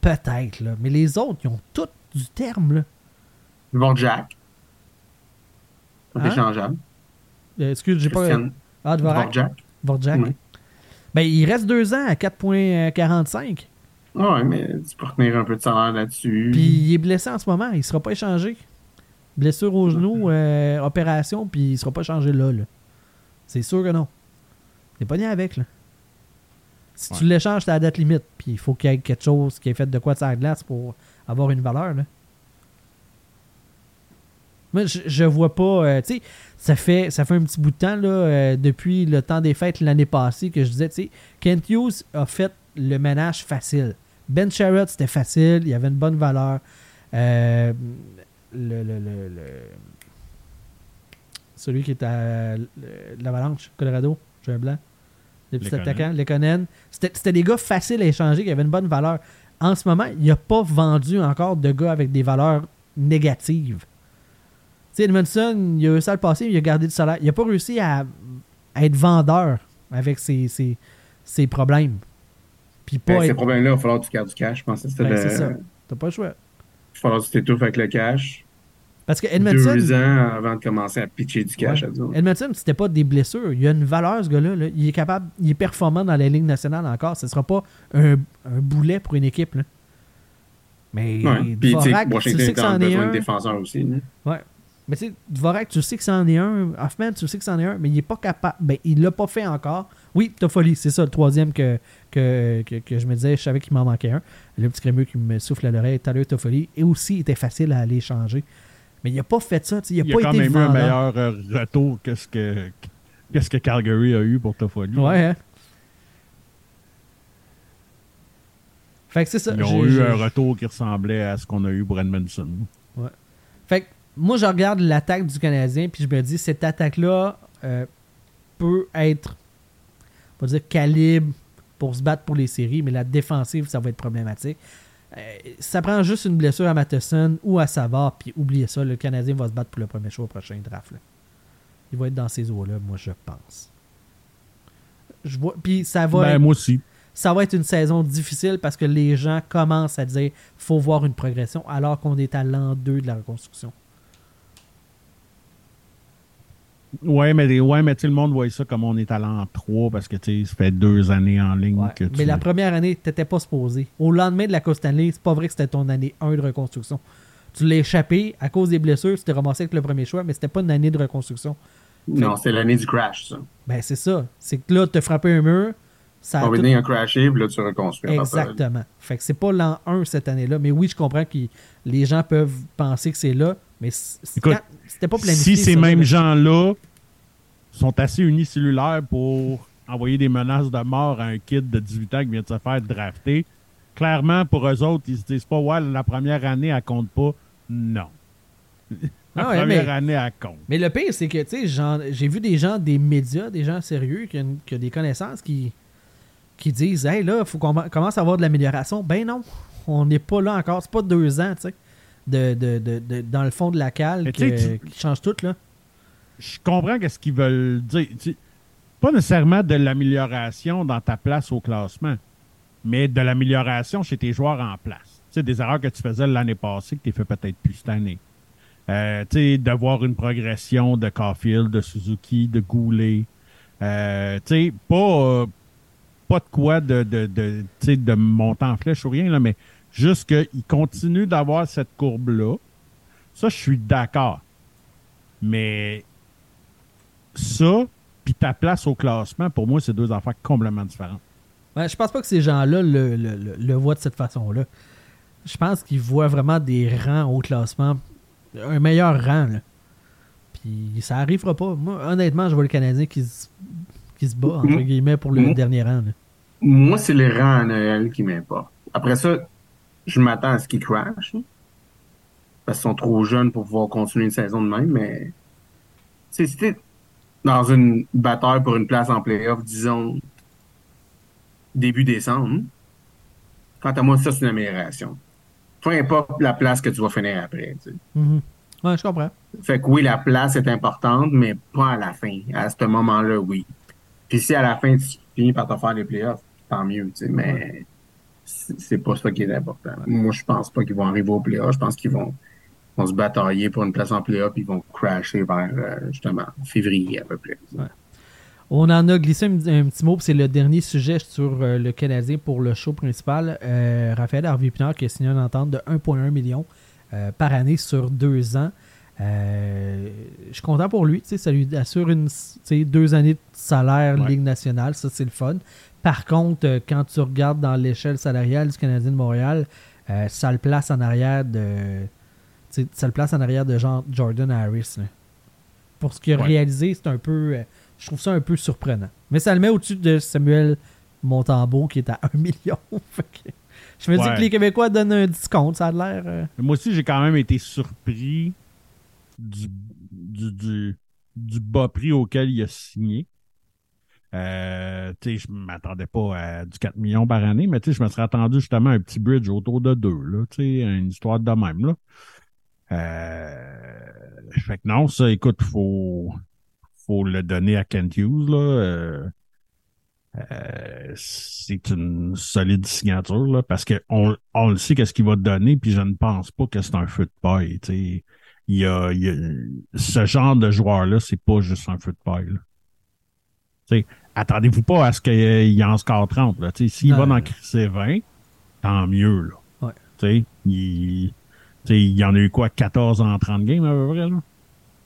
Peut-être, là. Mais les autres, ils ont tout du terme, là. Dvorak. C'est Hein? échangeable. Euh, excuse, j'ai pas. Ah, Dvorak. Dvorak. Dvorak. Oui. Ben, il reste deux ans à 4.45. Ouais, mais tu peux retenir un peu de salaire là-dessus. Puis il est blessé en ce moment. Il sera pas échangé. Blessure au genou, euh, opération, puis il sera pas échangé là. là. C'est sûr que non. T'es pas né avec, là. Si tu l'échanges, t'es à la date limite. Puis il faut qu'il y ait quelque chose qui est fait de quoi de sa glace pour avoir une valeur, là. Moi, je, je vois pas. euh, tu sais, ça fait, ça fait un petit bout de temps, là, euh, depuis le temps des fêtes l'année passée, que je disais, tu sais, Kent Hughes a fait le ménage facile. Ben Sherrod, c'était facile, il y avait une bonne valeur. Euh, le, le- le- le- Celui qui est à le- l'Avalanche, Colorado, j'ai un blanc. Les petits Lekonen. attaquants, Lekonen. C'était c'était des gars faciles à échanger, qui avaient une bonne valeur. En ce moment, il n'a pas vendu encore de gars avec des valeurs négatives. Sais, Edmondson, il a réussi à le passer, il a gardé du salaire. Il n'a pas réussi à, à être vendeur avec ses, ses- ses problèmes. Puis pas Ben, ces problèmes-là, il va falloir que tu gardes du cash. Je pense que c'était Ben, le... c'est ça. T'as pas le choix. Il va falloir que tu t'étouffes avec le cash. Parce que Edmondson, Deux ans avant de commencer à pitcher du cash, Ouais. à dire. Edmondson, c'était pas des blessures. Il a une valeur, ce gars-là. là. Il est capable, il est performant dans la Ligue nationale encore. Ce sera pas un, un boulet pour une équipe. là. Mais Ouais. Puis, sais, tu que a besoin un. de défenseurs aussi. là. Ouais. Mais tu sais, Dvorak, tu sais que c'en est un. Hoffman, tu sais que c'en est un. Mais il est pas capable. Ben, il l'a pas fait encore. Oui, Toffoli, c'est ça, le troisième que, que, que, que je me disais. Je savais qu'il m'en manquait un. Le petit crémeux qui me souffle à l'oreille, l'heure, Toffoli. Et aussi, il était facile à aller changer. Mais il a pas fait ça. Il a Il pas a quand été même eu un meilleur euh, retour que ce que, qu'est-ce que Calgary a eu pour Toffoli. Ouais, hein? Fait que c'est ça. Ils ont eu un retour qui ressemblait à ce qu'on a eu pour Edmondson. Fait que moi, je regarde l'attaque du Canadien, puis je me dis, cette attaque-là euh, peut être, on va dire, calibre pour se battre pour les séries, mais la défensive, ça va être problématique. Euh, ça prend juste une blessure à Matheson ou à Savard, puis oubliez ça, le Canadien va se battre pour le premier choix au prochain draft. là. Il va être dans ces eaux-là, moi, je pense. Je vois, puis ça va Ben, être- moi aussi. ça va être une saison difficile parce que les gens commencent à dire faut voir une progression alors qu'on est à l'an 2 de la reconstruction. Ouais, mais, ouais, mais tu sais, le monde voit ça comme on est à l'an 3 parce que tu sais, ça fait deux années en ligne Ouais. que tu. Mais la première année, tu n'étais pas supposé. Au lendemain de la Coupe Stanley, c'est pas vrai que c'était ton année 1 de reconstruction. Tu l'as échappé à cause des blessures, tu t'es ramassé avec le premier choix, mais c'était pas une année de reconstruction. Non, c'est l'année du crash, ça. Ben c'est ça. C'est que là, tu as frappé un mur. Ça a tout- a crashé, puis là, tu reconstruis. Exactement. Fait que c'est pas l'an 1 cette année-là. Mais oui, je comprends que les gens peuvent penser que c'est là, mais Écoute, quand- c'était pas planifié. Si ces ça, mêmes là. gens-là sont assez unicellulaires pour envoyer des menaces de mort à un kid de 18 ans qui vient de se faire drafter, clairement, pour eux autres, ils se disent pas, ouais, la première année, elle compte pas. Non. La Ah ouais, première mais- année, elle compte. Mais le pire, c'est que, tu sais, j'ai vu des gens, des médias, des gens sérieux, qui ont, qui ont des connaissances qui, qui disent Hey, là, il faut qu'on commence à avoir de l'amélioration. Ben non, on n'est pas là encore. C'est pas deux ans, tu sais, de, de, de, de- dans le fond de la cale que- tu sais, qui change tout, là. je comprends qu'est-ce qu'ils veulent dire. Tu Pas nécessairement de l'amélioration dans ta place au classement, mais de l'amélioration chez tes joueurs en place. Tu sais, des erreurs que tu faisais l'année passée que tu fait peut-être plus cette année. Euh, tu sais, d'avoir une progression de Caulfield, de Suzuki, de Goulet. Euh, tu sais, pas, euh, pas de quoi de, de, de, de monter en flèche ou rien, là, mais juste qu'ils continuent d'avoir cette courbe-là. Ça, je suis d'accord. Mais ça, puis ta place au classement, pour moi, c'est deux affaires complètement différentes. Ben, je pense pas que ces gens-là le, le, le- le voient de cette façon-là. Je pense qu'ils voient vraiment des rangs au classement, un meilleur rang. Là. Puis ça arrivera pas. Moi, honnêtement, je vois le Canadien qui se, qui se bat, entre Mm. guillemets, pour le Mm. dernier rang. là. Moi, c'est les rangs à Noël qui m'importent. Après ça, je m'attends à ce qu'ils crashent. hein, Parce qu'ils sont trop jeunes pour pouvoir continuer une saison de même, mais. si t'es- dans une bataille pour une place en playoff, disons, début décembre, quant à moi, ça, c'est une amélioration. Peu importe la place que tu vas finir après. tu sais. Mhm. Ouais, je comprends. Fait que oui, la place est importante, mais pas à la fin. À ce moment-là, oui. Puis si à la fin, tu finis par te faire les playoffs, tant mieux, tu sais, mais c'est pas ça qui est important. Moi, je pense pas qu'ils vont arriver aux playoffs. Je pense qu'ils vont, vont se batailler pour une place en playoff, puis ils vont crasher vers, euh, justement, février à peu près. On en a glissé un, un petit mot, puis c'est le dernier sujet sur euh, le Canadien pour le show principal. Euh, Raphaël Harvey-Pinard qui a signé une entente de 1,1 million euh, par année sur deux ans. Euh, je suis content pour lui, tu sais, ça lui assure une, tu sais, deux années de salaire Ouais. Ligue nationale, ça c'est le fun. Par contre, euh, quand tu regardes dans l'échelle salariale du Canadien de Montréal, euh, ça le place en arrière de, ça le place en arrière de genre Jordan Harris. là. Pour ce qu'il a Ouais. réalisé, c'est un peu, euh, je trouve ça un peu surprenant. Mais ça le met au-dessus de Samuel Montembeau qui est à 1 million. Je me dis que les Québécois donnent un discount, ça a l'air. euh, Moi aussi, j'ai quand même été surpris du, du, du, du bas prix auquel il a signé. Euh, je m'attendais pas à du 4 millions par année, mais je me serais attendu justement à un petit bridge autour de 2, là, une histoire de même, là. Euh, que non, ça, écoute, faut, faut le donner à Kent Hughes, là. Euh, euh, c'est une solide signature, là, parce qu'on on le sait qu'est-ce qu'il va donner, puis je ne pense pas que c'est un feu de paille. Il y a, il y ce genre de joueur-là, c'est pas juste un feu de paille. Attendez-vous pas à ce qu'il en score 30, là. Tu sais, s'il va dans crisser 20, tant mieux, là. Ouais. Il, il y en a eu quoi, 14 en 30 games, à peu près, là?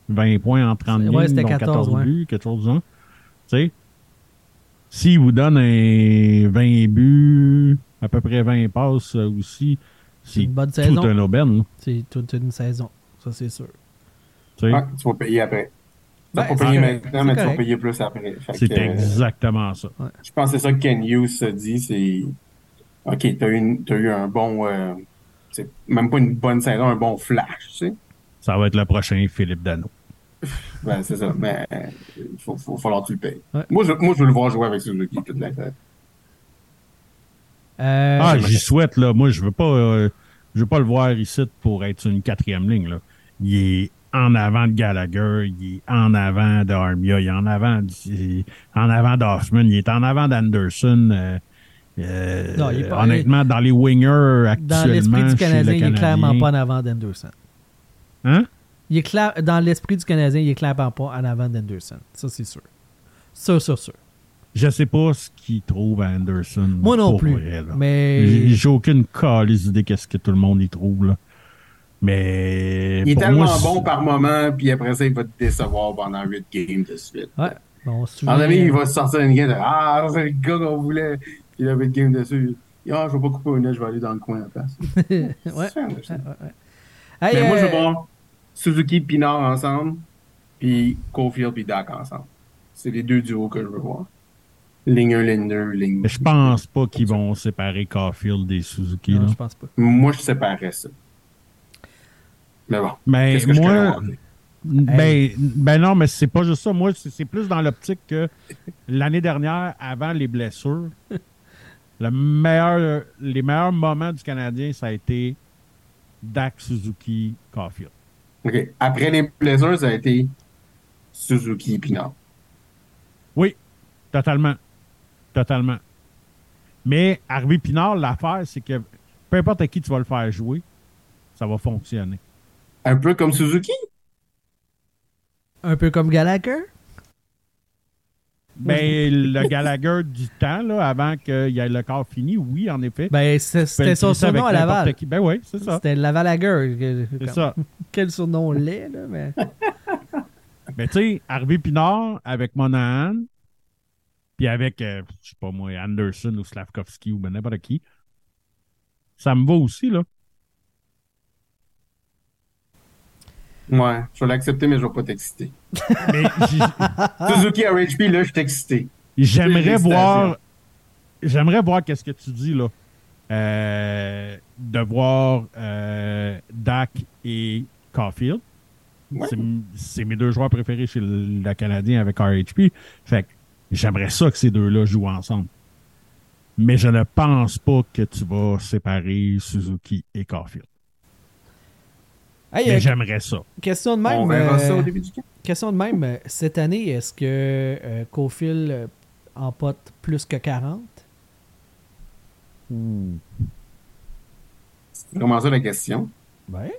20 points en 30 Ouais, games, c'était dont 14, ouais. buts, quelque chose du genre. S'il vous donne un 20 buts, à peu près 20 passes euh, aussi, C'est c'est une bonne tout saison. un aubaine. là. C'est toute une saison, ça c'est sûr. Ouais, tu vas payer après. Ben, pas c'est payer maintenant, mais tu vas payer plus après. C'est euh, exactement ça. Je pense que c'est ça que Ken Hughes se dit, c'est OK, t'as eu, t'as eu un bon euh, c'est même pas une bonne saison, un bon flash, tu sais. Ça va être le prochain Philippe Dano. Ben, c'est ça. Mais il faut, faut falloir que tu le payes. Ouais. Moi, je, moi, je veux le voir jouer avec Suzuki toute la tête. Euh, Ah, j'y souhaite, là. Moi, je veux pas, euh, je veux pas le voir ici pour être sur une quatrième ligne, là. Il est en avant de Gallagher, il est en avant de Armia, il est en avant, en avant d'Hoffman, il est en avant d'Anderson. euh, euh, Non, il est pas- honnêtement, dans les wingers actuellement. dans l'esprit du chez le Canadien, il est clairement Canadien. pas en avant d'Anderson. Hein? Il est clair, dans l'esprit du Canadien, il est clairement pas en avant d'Anderson. Ça, c'est sûr. Ça, ça, sûr. Je sais pas ce qu'il trouve à Anderson. Moi non plus. vrai. Mais. J'ai j'ai aucune calice idée qu'est-ce que tout le monde y trouve, là. Mais. Il est tellement moi, bon par moment, puis après ça, il va te décevoir pendant 8 games de suite. Ouais. Bon, mon avis, il va se sortir une game de Ah, c'est le gars qu'on voulait. Puis il a 8 games dessus. Ah, je vais pas couper un œil, je vais aller dans le coin à la place. ouais. Hey, Mais moi, je veux voir Suzuki et Pinard ensemble, puis Cofield et Dak ensemble. C'est les deux duos que je veux voir. Ligne 1, ligne 2, ligne Mais je pense pas qu'ils vont séparer Caulfield et Suzuki. non, là. je pense pas. Moi, je séparais ça. Mais bon, Mais que moi, ben, ben non, mais c'est pas juste ça. Moi, c'est plus dans l'optique que l'année dernière, avant les blessures, le meilleur, les meilleurs moments du Canadien, ça a été Dak Suzuki Caulfield. OK. Après les blessures, ça a été Suzuki Pinard. Oui, totalement. Totalement. Mais Harvey Pinard, l'affaire, c'est que peu importe à qui tu vas le faire jouer, ça va fonctionner. Un peu comme Suzuki? Un peu comme Gallagher? Ben, le Gallagher du temps, là, avant qu'il y ait le corps fini, oui, en effet. Ben, c'était son surnom à Laval. qui. Ben oui, c'est ça. C'était Laval-Lager. C'est ça. Quel surnom laid, là, mais. Ben, tu sais, Harvey Pinard avec Monahan, puis avec, euh, je sais pas moi, Anderson ou Slavkovski ou ben n'importe qui, ça me va aussi, là. Ouais, je vais l'accepter, mais je vais pas t'exciter. Suzuki à RHP, là, je suis excité. j'aimerais voir, j'aimerais voir qu'est-ce que tu dis, là. Euh, de voir euh, Dak et Caulfield. Ouais. C'est c'est mes deux joueurs préférés chez le, le Canadien avec RHP. Fait que j'aimerais ça que ces deux-là jouent ensemble. Mais je ne pense pas que tu vas séparer Suzuki et Caulfield. Hey, Mais euh, j'aimerais ça. question de même. On verra ça euh, au début du camp. question de même. euh, Cette année, est-ce que euh, Cofield euh, emporte plus que 40 C'est vraiment ça la question. Ouais.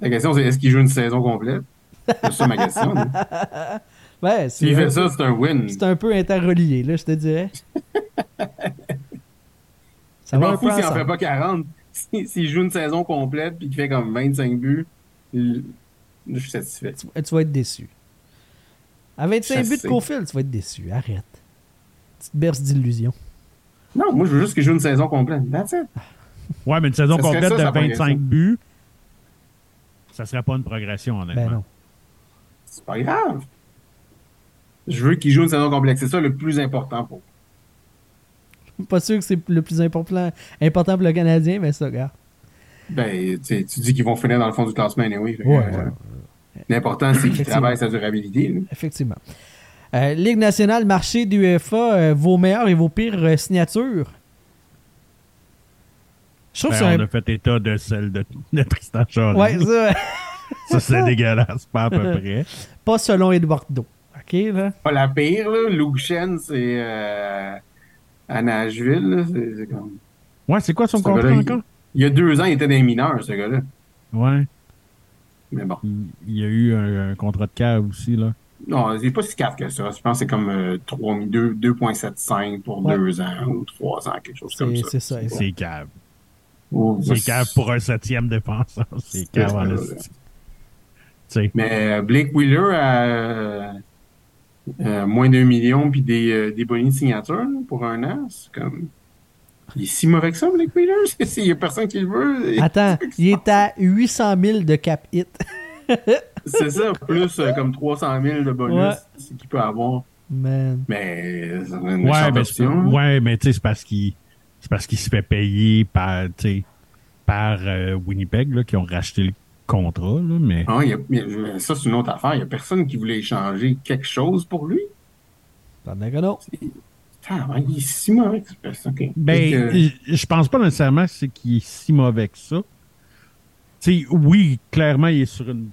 La question, c'est est-ce qu'il joue une saison complète? C'est ça ma question. Ouais, S'il c'est fait un, ça, c'est un win. c'est un peu interrelié, là, je te dirais. Je Ça va m'en un fous s'il en fait pas 40. Si- S'il joue une saison complète puis qu'il fait comme 25 buts, je suis satisfait. Tu, tu vas être déçu. À 25 Je buts de. Cofield, tu vas être déçu. Arrête. Petite berce d'illusion. Non, moi, je veux juste qu'il joue une saison complète. That's it. Ouais, mais une saison Ça complète ça, de 25 progression. buts, ça serait pas une progression, honnêtement. Ben non. C'est pas grave. Je veux qu'il joue une saison complète. C'est ça le plus important pour Pas sûr que c'est le plus important, important pour le Canadien, mais ça, regarde. Ben, tu sais, tu dis qu'ils vont finir dans le fond du classement anyway. Ouais, euh, ouais. L'important, c'est qu'ils travaillent sa durabilité. là. Effectivement. Euh, Ligue nationale, marché du UEFA, euh, vos meilleures et vos pires euh, signatures? Je trouve Ben, que on a fait état de celle de, de Tristan Charles. Ouais, ça, Ça, c'est dégueulasse, pas à peu près. pas selon Eduardo. OK, là? Pas la pire, là. Luke Shen, c'est euh, à Nashville. là. C'est c'est comme... Ouais, c'est quoi son Ce contrat encore? Il y a deux ans, il était des mineurs, ce gars-là. Ouais. Mais bon. Il y a eu un, un contrat de cave aussi, là. Non, c'est pas si cave que ça. Je pense que c'est comme euh, 3 2 2,75 pour Ouais. deux ans ou trois ans, quelque chose comme C'est ça. c'est ça. C'est cave. Oh, C'est cave pour un septième défenseur. C'est cave ça, en. Mais euh, Blake Wheeler a euh, euh, moins d'un million puis des, euh, des bonus de signature là, pour un an. C'est comme. Il est si mauvais que ça, Blake Wheeler? Il y a personne qui le veut. Attends, il est à 800 000 de cap hit. C'est ça, plus euh, comme 300 000 de bonus Ouais. qu'il peut avoir. Man. Mais c'est une Ouais, mais, c'est- option. ouais, mais tu sais, c'est parce qu'il c'est parce qu'il se fait payer par, tu sais, par euh, Winnipeg, là, qui ont racheté le contrat, là, mais Ah, il y a- il y a- ça, c'est une autre affaire. Il n'y a personne qui voulait échanger quelque chose pour lui. Pendant que non. Ah, ouais, il est si mauvais que ça. Ok. Ben, que- je pense pas nécessairement qu'il est si mauvais que ça. Tu sais, oui, clairement, il est sur une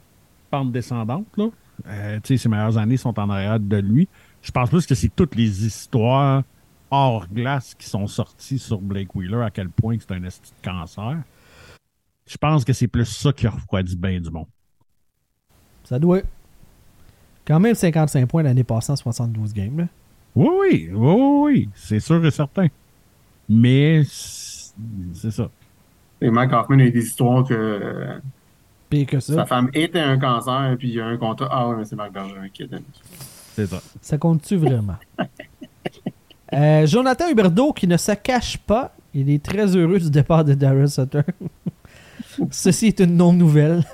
pente descendante, là. Euh, tu sais, ses meilleures années sont en arrière de lui. Je pense plus que c'est toutes les histoires hors glace qui sont sorties sur Blake Wheeler, à quel point c'est un esti de cancer. Je pense que c'est plus ça qui a refroidi bien du monde. Ça doit. Quand même 55 points l'année passée en 72 games. Là. Oui, oui, oui, oui, oui, c'est sûr et certain. Mais c'est ça. Et Mike Hoffman a eu des histoires que Pire que sa ça. femme était un cancer, puis il y a un contrat. Ah ouais, mais c'est Marc Bergevin qui est donné. C'est ça. Ça compte-tu vraiment? Euh, Jonathan Huberdeau qui ne se cache pas. Il est très heureux du départ de Darren Sutter. Ceci est une non-nouvelle.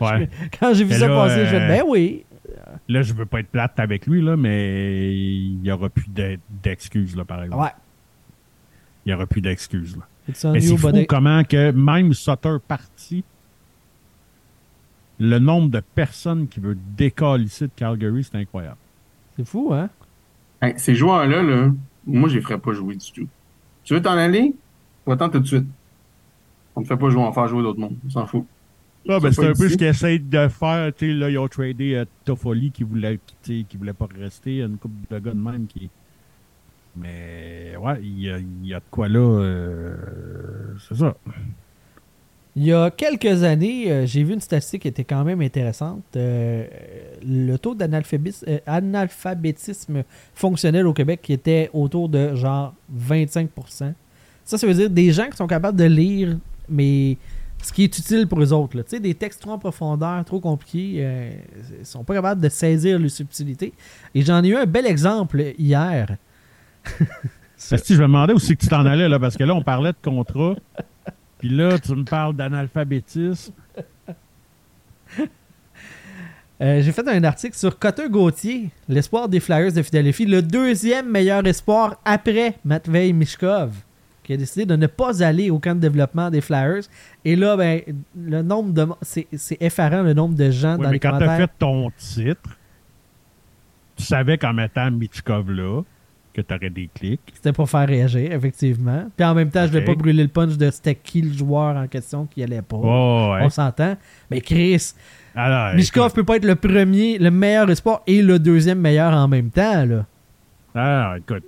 Ouais. Quand j'ai vu Mais ça là, passer, je euh, fais ben oui. Là, je veux pas être plate avec lui, là, mais il y aura plus d'e- d'excuses, là, par exemple. Ouais. Il y aura plus d'excuses, là. Mais c'est fou comment que même Sutter parti, le nombre de personnes qui veulent décalisser de Calgary, c'est incroyable. C'est fou, hein? Hey, ces joueurs-là, là, moi, je les ferais pas jouer du tout. Tu veux t'en aller? Va-t'en tout de suite. On ne fait pas jouer, on faire jouer d'autres mondes. On s'en fout. Ah, ben, c'est un peu ce qu'ils essayent de faire. Tu sais, là, ils ont tradé euh, Toffoli qui voulait quitter, qui voulait pas rester. Une couple de gars de même qui. Mais, ouais, il y a, il y a de quoi là. euh, c'est ça. Il y a quelques années, euh, j'ai vu une statistique qui était quand même intéressante. Euh, le taux d'analphabétisme euh, analphabétisme fonctionnel au Québec qui était autour de genre 25% Ça, ça veut dire des gens qui sont capables de lire, mais ce qui est utile pour eux autres. là. Tu sais, des textes trop en profondeur, trop compliqués, euh, ils sont pas capables de saisir les subtilités. Et j'en ai eu un bel exemple hier. Esti, je me demandais où c'est que tu t'en allais, là, parce que là, on parlait de contrat. Puis là, tu me parles d'analphabétisme. Euh, j'ai fait un article sur Cotter Gauthier, l'espoir des Flyers de Philadelphie, le deuxième meilleur espoir après Matvei Mishkov, qui a décidé de ne pas aller au camp de développement des Flyers. Et là, ben, le nombre de. C'est effarant le nombre de gens dans mais les quand t'as commentaires. fait ton titre, tu savais qu'en mettant Michkov là, que t'aurais des clics. C'était pour faire réagir, effectivement. Puis en même temps, je voulais Ok. pas brûler le punch de c'était qui le joueur en question qui allait pas. Oh, ouais. On s'entend. Mais Chris, Alors, Mishkov peut pas être le premier, le meilleur espoir et le deuxième meilleur en même temps. Là. Alors, écoute,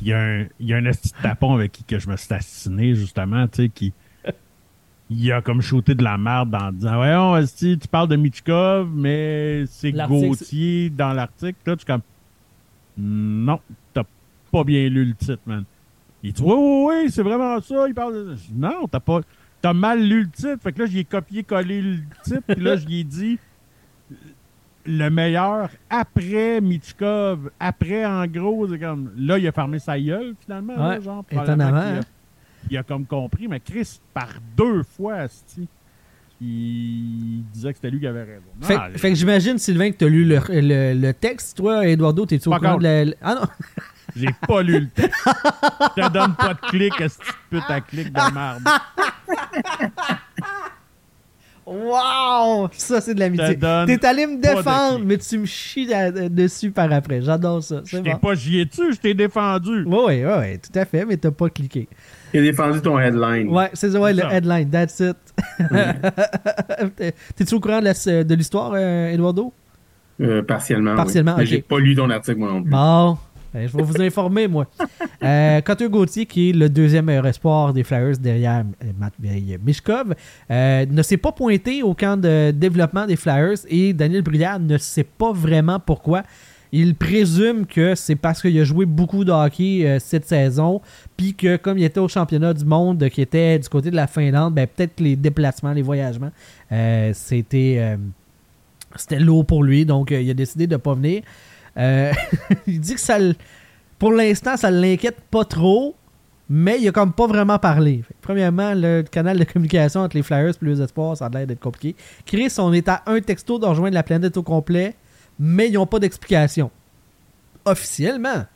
il y a un, y a un esti de tapon avec qui que je me suis assassiné, justement, tu sais, qui. Il a comme shooté de la merde en disant Voyons, esti, tu parles de Michkov, mais c'est Gauthier dans l'article. Là, tu comme Non, t'as pas bien lu le titre, man. Il dit Oui, oui, oui, c'est vraiment ça. Il parle de. Non, t'as pas. T'as mal lu le titre. Fait que là, j'ai copié-collé le titre. Puis là, je lui ai dit le meilleur après Michkov. Après, en gros, c'est comme. Là, il a fermé sa gueule, finalement. là, genre, étonnamment, probablement qu'il a- hein. il a comme compris, mais Chris, par deux fois, il disait que c'était lui qui avait raison. Non, Fait, allez. fait que j'imagine, Sylvain, que tu as lu le, le- le texte. Toi, Eduardo, t'es-tu au courant de la. Ah non! J'ai pas lu le texte. Je te donne pas de clic, tu putes à clic de merde? Wow! Ça, c'est de l'amitié. T'es allé me défendre, mais tu me chies da- dessus par après. J'adore ça. Je C'est t'ai bon. pas gié dessus, je t'ai défendu. Oui, oui, oui, tout à fait, mais t'as pas cliqué. A défendu ton headline. Ouais, c'est ça, ouais, le ça. headline, that's it. T'es- T'es-tu au courant de l'histoire, euh, Eduardo? Euh, partiellement. oui. Partiellement, Mais j'ai pas lu ton article, moi non plus. Bon, je vais vous informer, moi. Euh, Gauthier, qui est le deuxième meilleur espoir des Flyers derrière Matt derrière Mishkov, euh, ne s'est pas pointé au camp de développement des Flyers et Daniel Briard ne sait pas vraiment pourquoi. Il présume que c'est parce qu'il a joué beaucoup de hockey euh, cette saison, puis que comme il était au championnat du monde, qui était du côté de la Finlande, ben, peut-être les déplacements, les voyagements, euh, c'était c'était lourd pour lui, donc il a décidé de ne pas venir. Euh, il dit que ça, pour l'instant, ça l'inquiète pas trop, mais il a comme pas vraiment parlé. Premièrement, le canal de communication entre les Flyers et les Espoirs, ça a l'air d'être compliqué. Chris, on est à un texto de la planète au complet, mais ils n'ont pas d'explication. Officiellement.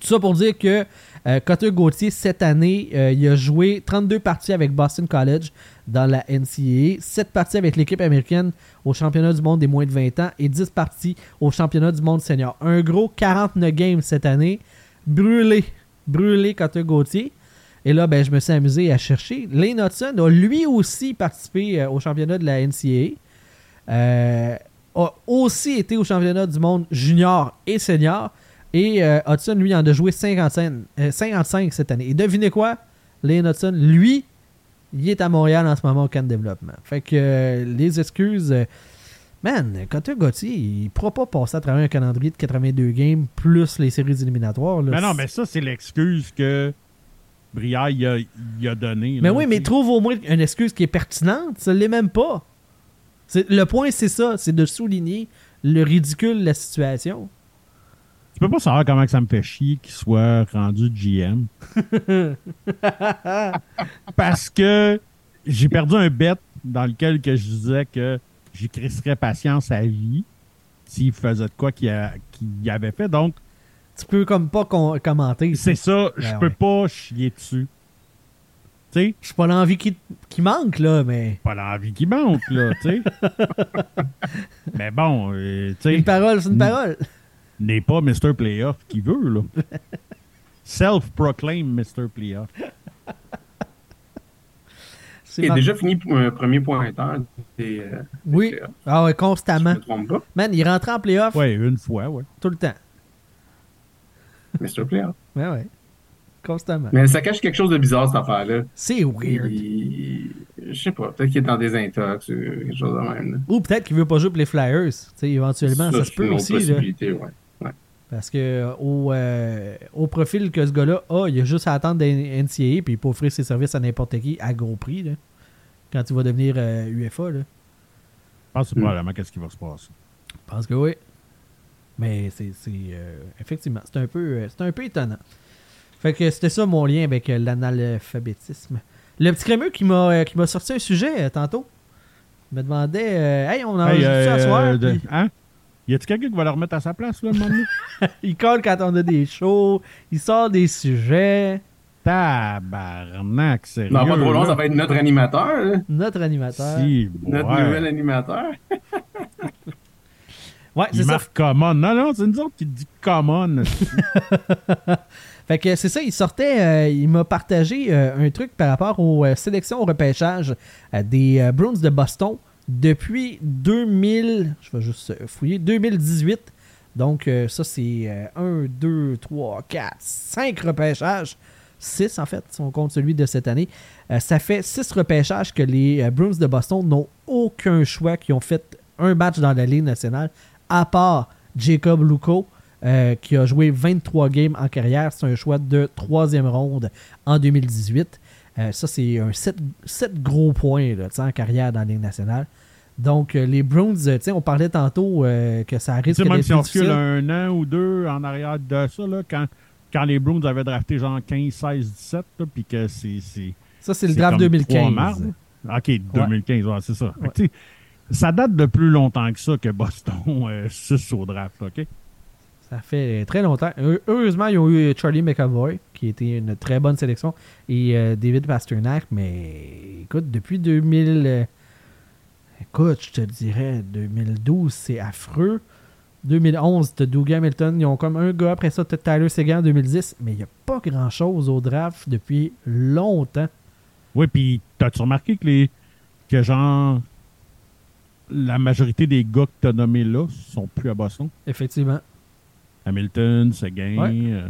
Tout ça pour dire que euh, Cotter Gauthier, cette année, euh, il a joué 32 parties avec Boston College dans la NCAA, 7 parties avec l'équipe américaine au championnat du monde des moins de 20 ans et 10 parties au championnat du monde senior. Un gros 49 games cette année. Brûlé. Brûlé Cotter Gauthier. Et là, ben, je me suis amusé à chercher. Lane Hudson a lui aussi participé euh, au championnat de la NCAA. Euh, a aussi été au championnat du monde junior et senior. Et euh, Hudson, lui, en a joué 55, euh, 55 cette année. Et devinez quoi? Lane Hudson, lui, il est à Montréal en ce moment au camp de développement. Fait que euh, les excuses. euh, man, Cotter Gauthier, il ne pourra pas passer à travers un calendrier de 82 games plus les séries éliminatoires. là. Mais non, mais ça, c'est l'excuse que Briard il a, il a donnée. Mais là, oui, mais trouve au moins une excuse qui est pertinente. Ça ne l'est même pas. C'est- Le point, c'est ça. C'est de souligner le ridicule de la situation. Tu peux pas savoir comment que ça me fait chier qu'il soit rendu GM. Parce que j'ai perdu un bet dans lequel que je disais que j'y crisserais patience à vie s'il faisait de quoi qu'il avait fait. Donc, Tu peux comme pas commenter. c'est ça, je Ben peux ouais. pas chier dessus. Tu sais, Je suis pas l'envie qui, qui manque, là, mais. pas l'envie qui monte, là, tu sais? Mais bon, euh, tu sais. Une parole, c'est une parole. N'est pas Mr. Playoff qui veut, là. Self-proclaimed Mr. Playoff. C'est Il a mar- déjà fini pour un premier pointeur. des, euh, Oui. Ah ouais, si je constamment. me trompe pas. Man, il rentre en playoff Ouais, une fois, ouais. tout le temps. Mr. Playoff. Ouais, ouais. Constamment. Mais ça cache quelque chose de bizarre, cette affaire-là. C'est weird. Il- Je sais pas, peut-être qu'il est dans des intox ou quelque chose de même. là. Ou peut-être qu'il veut pas jouer pour les Flyers. Tu sais, éventuellement, ça, se peut aussi. Là. ouais. Parce que au, euh, au profil que ce gars-là a, il a juste à attendre des NCAA puis il peut offrir ses services à n'importe qui à gros prix. Là, quand il va devenir euh, UFA. Là. Je pense que c'est Hmm. probablement qu'est-ce qui va se passer. Je pense que oui. Mais c'est c'est, euh, effectivement, c'est un peu euh, c'est un peu étonnant. Fait que c'était ça mon lien avec euh, l'analphabétisme. Le petit crémeux qui m'a euh, qui m'a sorti un sujet euh, tantôt. Il me demandait euh, Hey, on en Hey, euh, à soir? de- Puis hein? Y a-tu quelqu'un qui va le remettre à sa place, là, le moment donné? Il colle quand on a des shows, il sort des sujets. Tabarnak, sérieux. Non, pas trop long, ça va être notre animateur, hein. Notre animateur. Si, notre ouais. nouvel animateur. Ouais, c'est Il ça. marque common. Non, non, c'est nous autres qui dit common. Fait que c'est ça, il sortait, euh, il m'a partagé euh, un truc par rapport aux euh, sélections au repêchage euh, des euh, Bruins de Boston depuis 2000, je vais juste fouiller, 2018. Donc euh, ça c'est 1, 2, 3, 4, 5 repêchages. 6 en fait, si on compte celui de cette année. Euh, ça fait 6 repêchages que les euh, Bruins de Boston n'ont aucun choix, qui ont fait un match dans la Ligue nationale, à part Jacob Luco, qui a joué 23 games en carrière. C'est un choix de troisième ronde en 2018. Euh, ça, c'est un 7, gros points là, en carrière dans la Ligue nationale. Donc, euh, les Bruins, euh, tu sais, on parlait tantôt euh, que ça risque même si on recule un an ou deux en arrière de ça, là, quand, quand les Bruins avaient drafté genre 15, 16, 17, là, puis que c'est. Ça, c'est le draft comme 2015. trois mardes. Ok, 2015, ouais, c'est ça. Ça date de plus longtemps que ça que Boston euh, suce au draft, ok? Ça fait très longtemps. Heu- Heureusement, ils ont eu Charlie McAvoy, qui était une très bonne sélection, et euh, David Pasternak, mais écoute, depuis 2000... euh, écoute, je te dirais, 2012, c'est affreux. 2011, t'as Doug Hamilton, ils ont comme un gars, après ça, t'as Tyler Seguin en 2010, mais il n'y a pas grand-chose au draft depuis longtemps. Oui, puis t'as-tu remarqué que les. que genre. La majorité des gars que t'as nommés là sont plus à Boston? Effectivement. Hamilton, Seguin. Ouais. euh,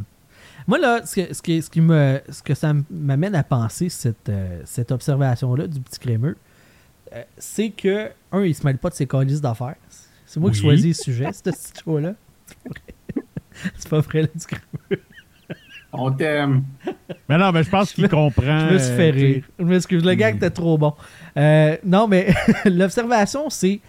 Moi, là, ce que, ce qui, ce qui me, ce que ça m'amène à penser, cette, euh, cette observation-là du petit crémeux, euh, c'est que, un, il se mêle pas de ses calices d'affaires. C'est moi qui choisis le sujet, ce petit show-là. C'est pas vrai. C'est pas vrai, le petit crémeux. On t'aime. Mais non, mais je pense qu'il comprend. Je me suis fait rire. Je m'excuse, le gag était trop bon. Euh, non, mais l'observation, c'est.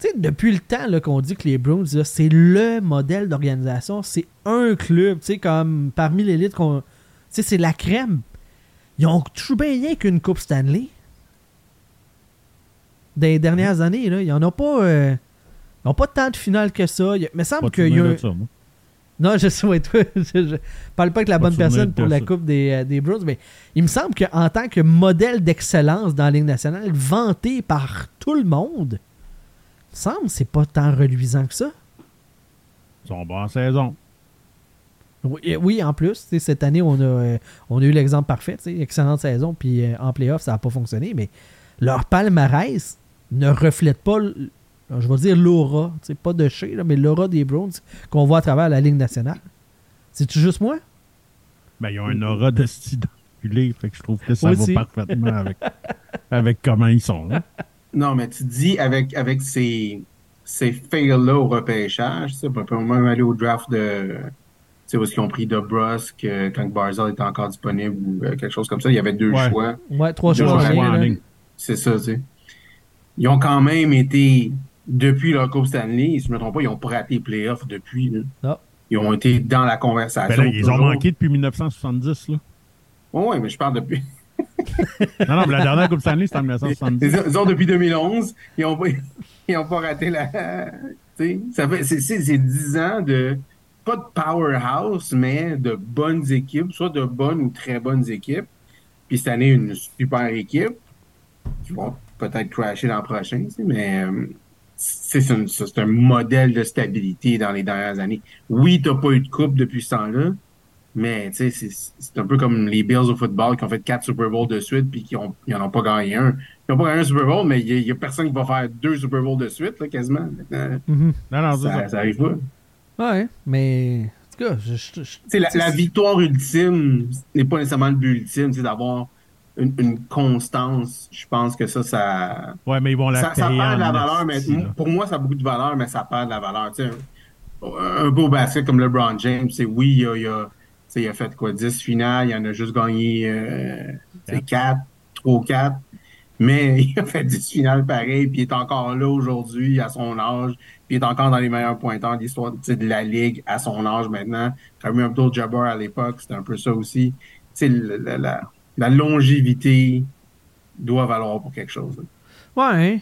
Sais, depuis le temps qu'on dit que les Browns, là, c'est le modèle d'organisation. C'est un club, tu sais, comme parmi l'élite qu'on. Tu sais, c'est la crème. Ils ont toujours bien rien qu'une Coupe Stanley. Dans les dernières années, là, ils n'en ont pas. euh, ils n'ont pas tant de finales que ça. Il me semble qu'il y a ça, moi. Non, je sais, ouais, toi, je, je parle pas avec la Pas bonne personne pour la. Coupe des, euh, des Bruins, mais il me semble qu'en tant que modèle d'excellence dans la Ligue nationale, vanté par tout le monde, il me semble que c'est pas tant reluisant que ça. Ils sont bons en saison. Oui, oui, en plus, cette année, on a, euh, on a eu l'exemple parfait, excellente saison, puis euh, en playoff, ça n'a pas fonctionné, mais leur palmarès ne reflète pas, je vais dire l'aura, pas de chez, là, mais l'aura des Browns qu'on voit à travers la Ligue nationale. C'est-tu juste moi? Ben, ils ont un aura de style fait que je trouve que ça Aussi. va parfaitement avec, avec comment ils sont. hein. Non, mais tu dis avec, avec ces, ces fails-là au repêchage, tu sais, on peut même aller au draft de. Tu sais, où est-ce qu'ils ont pris DeBrusque euh, quand Barzell était encore disponible ou euh, quelque chose comme ça. Il y avait deux Ouais. choix. Ouais, trois Deux choix en choix ligne, en là. ligne. C'est ça, tu sais. Ils ont quand même été, depuis leur Coupe Stanley, si je ne me trompe pas, ils n'ont pas raté les playoffs depuis. là. Non. Ils ont été dans la Ben conversation. là, ils ont manqué depuis 1970. Là. Oui, ouais, mais je parle depuis. Non, non, mais la dernière Coupe Stanley, c'était en Ils 1970. ont, ils ont depuis 2011, ils n'ont pas, ils ont pas raté la. c'est, c'est, c'est 10 ans de. Pas de powerhouse, mais de bonnes équipes, soit de bonnes ou très bonnes équipes. Puis cette année, une super équipe qui vont peut-être crasher l'an prochain, mais euh, c'est, c'est, un, c'est un modèle de stabilité dans les dernières années. Oui, tu n'as pas eu de coupe depuis ce temps-là, mais tu sais, c'est, un peu comme les Bills au football qui ont fait quatre Super Bowls de suite puis qui n'en ont, pas gagné un. Ils n'ont pas gagné un Super Bowl, mais il n'y a, personne qui va faire deux Super Bowls de suite, là, quasiment. Mhm. Non, non, ça, ça. arrive pas. Ouais, mais. En tout cas, je. je- je- Tu sais, la, la victoire ultime n'est pas nécessairement le but ultime, c'est d'avoir une, une constance. Je pense que ça, ça, Ouais, mais ils vont la ça, ça perd de la valeur, mais pour moi, ça a beaucoup de valeur, mais ça perd de la valeur. Tu sais, un, un beau basket comme LeBron James, c'est oui, il a, il a, il a fait quoi, 10 finales, il en a juste gagné euh, tu sais, 4, 3 ou 4. Mais il a fait 10 finales pareil, puis il est encore là aujourd'hui à son âge, puis il est encore dans les meilleurs pointeurs de l'histoire de la Ligue à son âge maintenant. Comme Abdul-Jabbar à l'époque, c'était un peu ça aussi. La, la, la- la longévité doit valoir pour quelque chose. Ouais.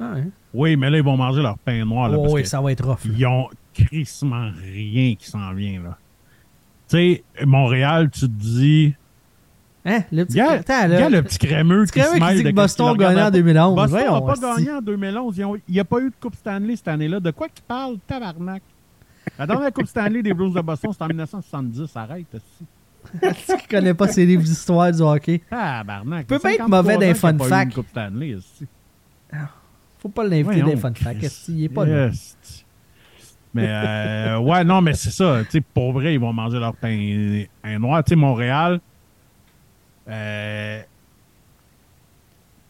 Ouais. Oui, mais là, ils vont manger leur pain noir. Là, Oh, parce oui, que ça va être rough. Ils ont crissement rien qui s'en vient. là. Tu sais, Montréal, tu te dis, Hein? Le petit, Regarde, attends, là. regarde le petit crémeux qui crémeux se qui mêle dit de que qu'il Boston gagnait en à- 2011. Boston n'a pas gagné en 2011. Ils ont- Il n'y a pas eu de Coupe Stanley cette année-là. De quoi qu'il parle, tabarnak? La dernière Coupe Stanley des Blues de Boston, c'était en 1970. Arrête, aussi. Tu qui connais pas ces livres d'histoire du hockey. Tabarnak. Peut ça pas être mauvais 53 dans les ans qu'il y a fun une Coupe Stanley, aussi. Faut pas l'inviter des fun esti, Il est pas là? Mais euh, ouais, non, mais c'est ça. Tu pour vrai, ils vont manger leur pain, pain noir. Tu sais, Montréal, euh,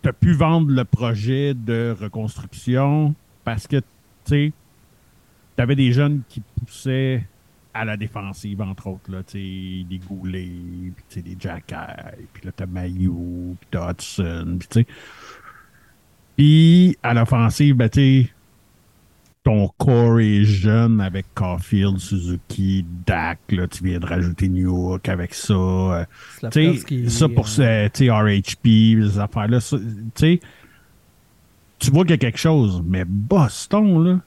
t'as pu vendre le projet de reconstruction parce que, tu sais, t'avais des jeunes qui poussaient à la défensive, entre autres, là, tu sais, des Goulets, puis tu des Jacky, puis là, t'as Mayu, puis t'as Hudson, puis tu. Puis, à l'offensive, ben, tu ton corps est jeune avec Caulfield, Suzuki, Dak, là, tu viens de rajouter New York avec ça. euh, sais, ça pour euh, RHP, ces affaires-là, tu sais, tu vois qu'il y a quelque chose, mais Boston, là,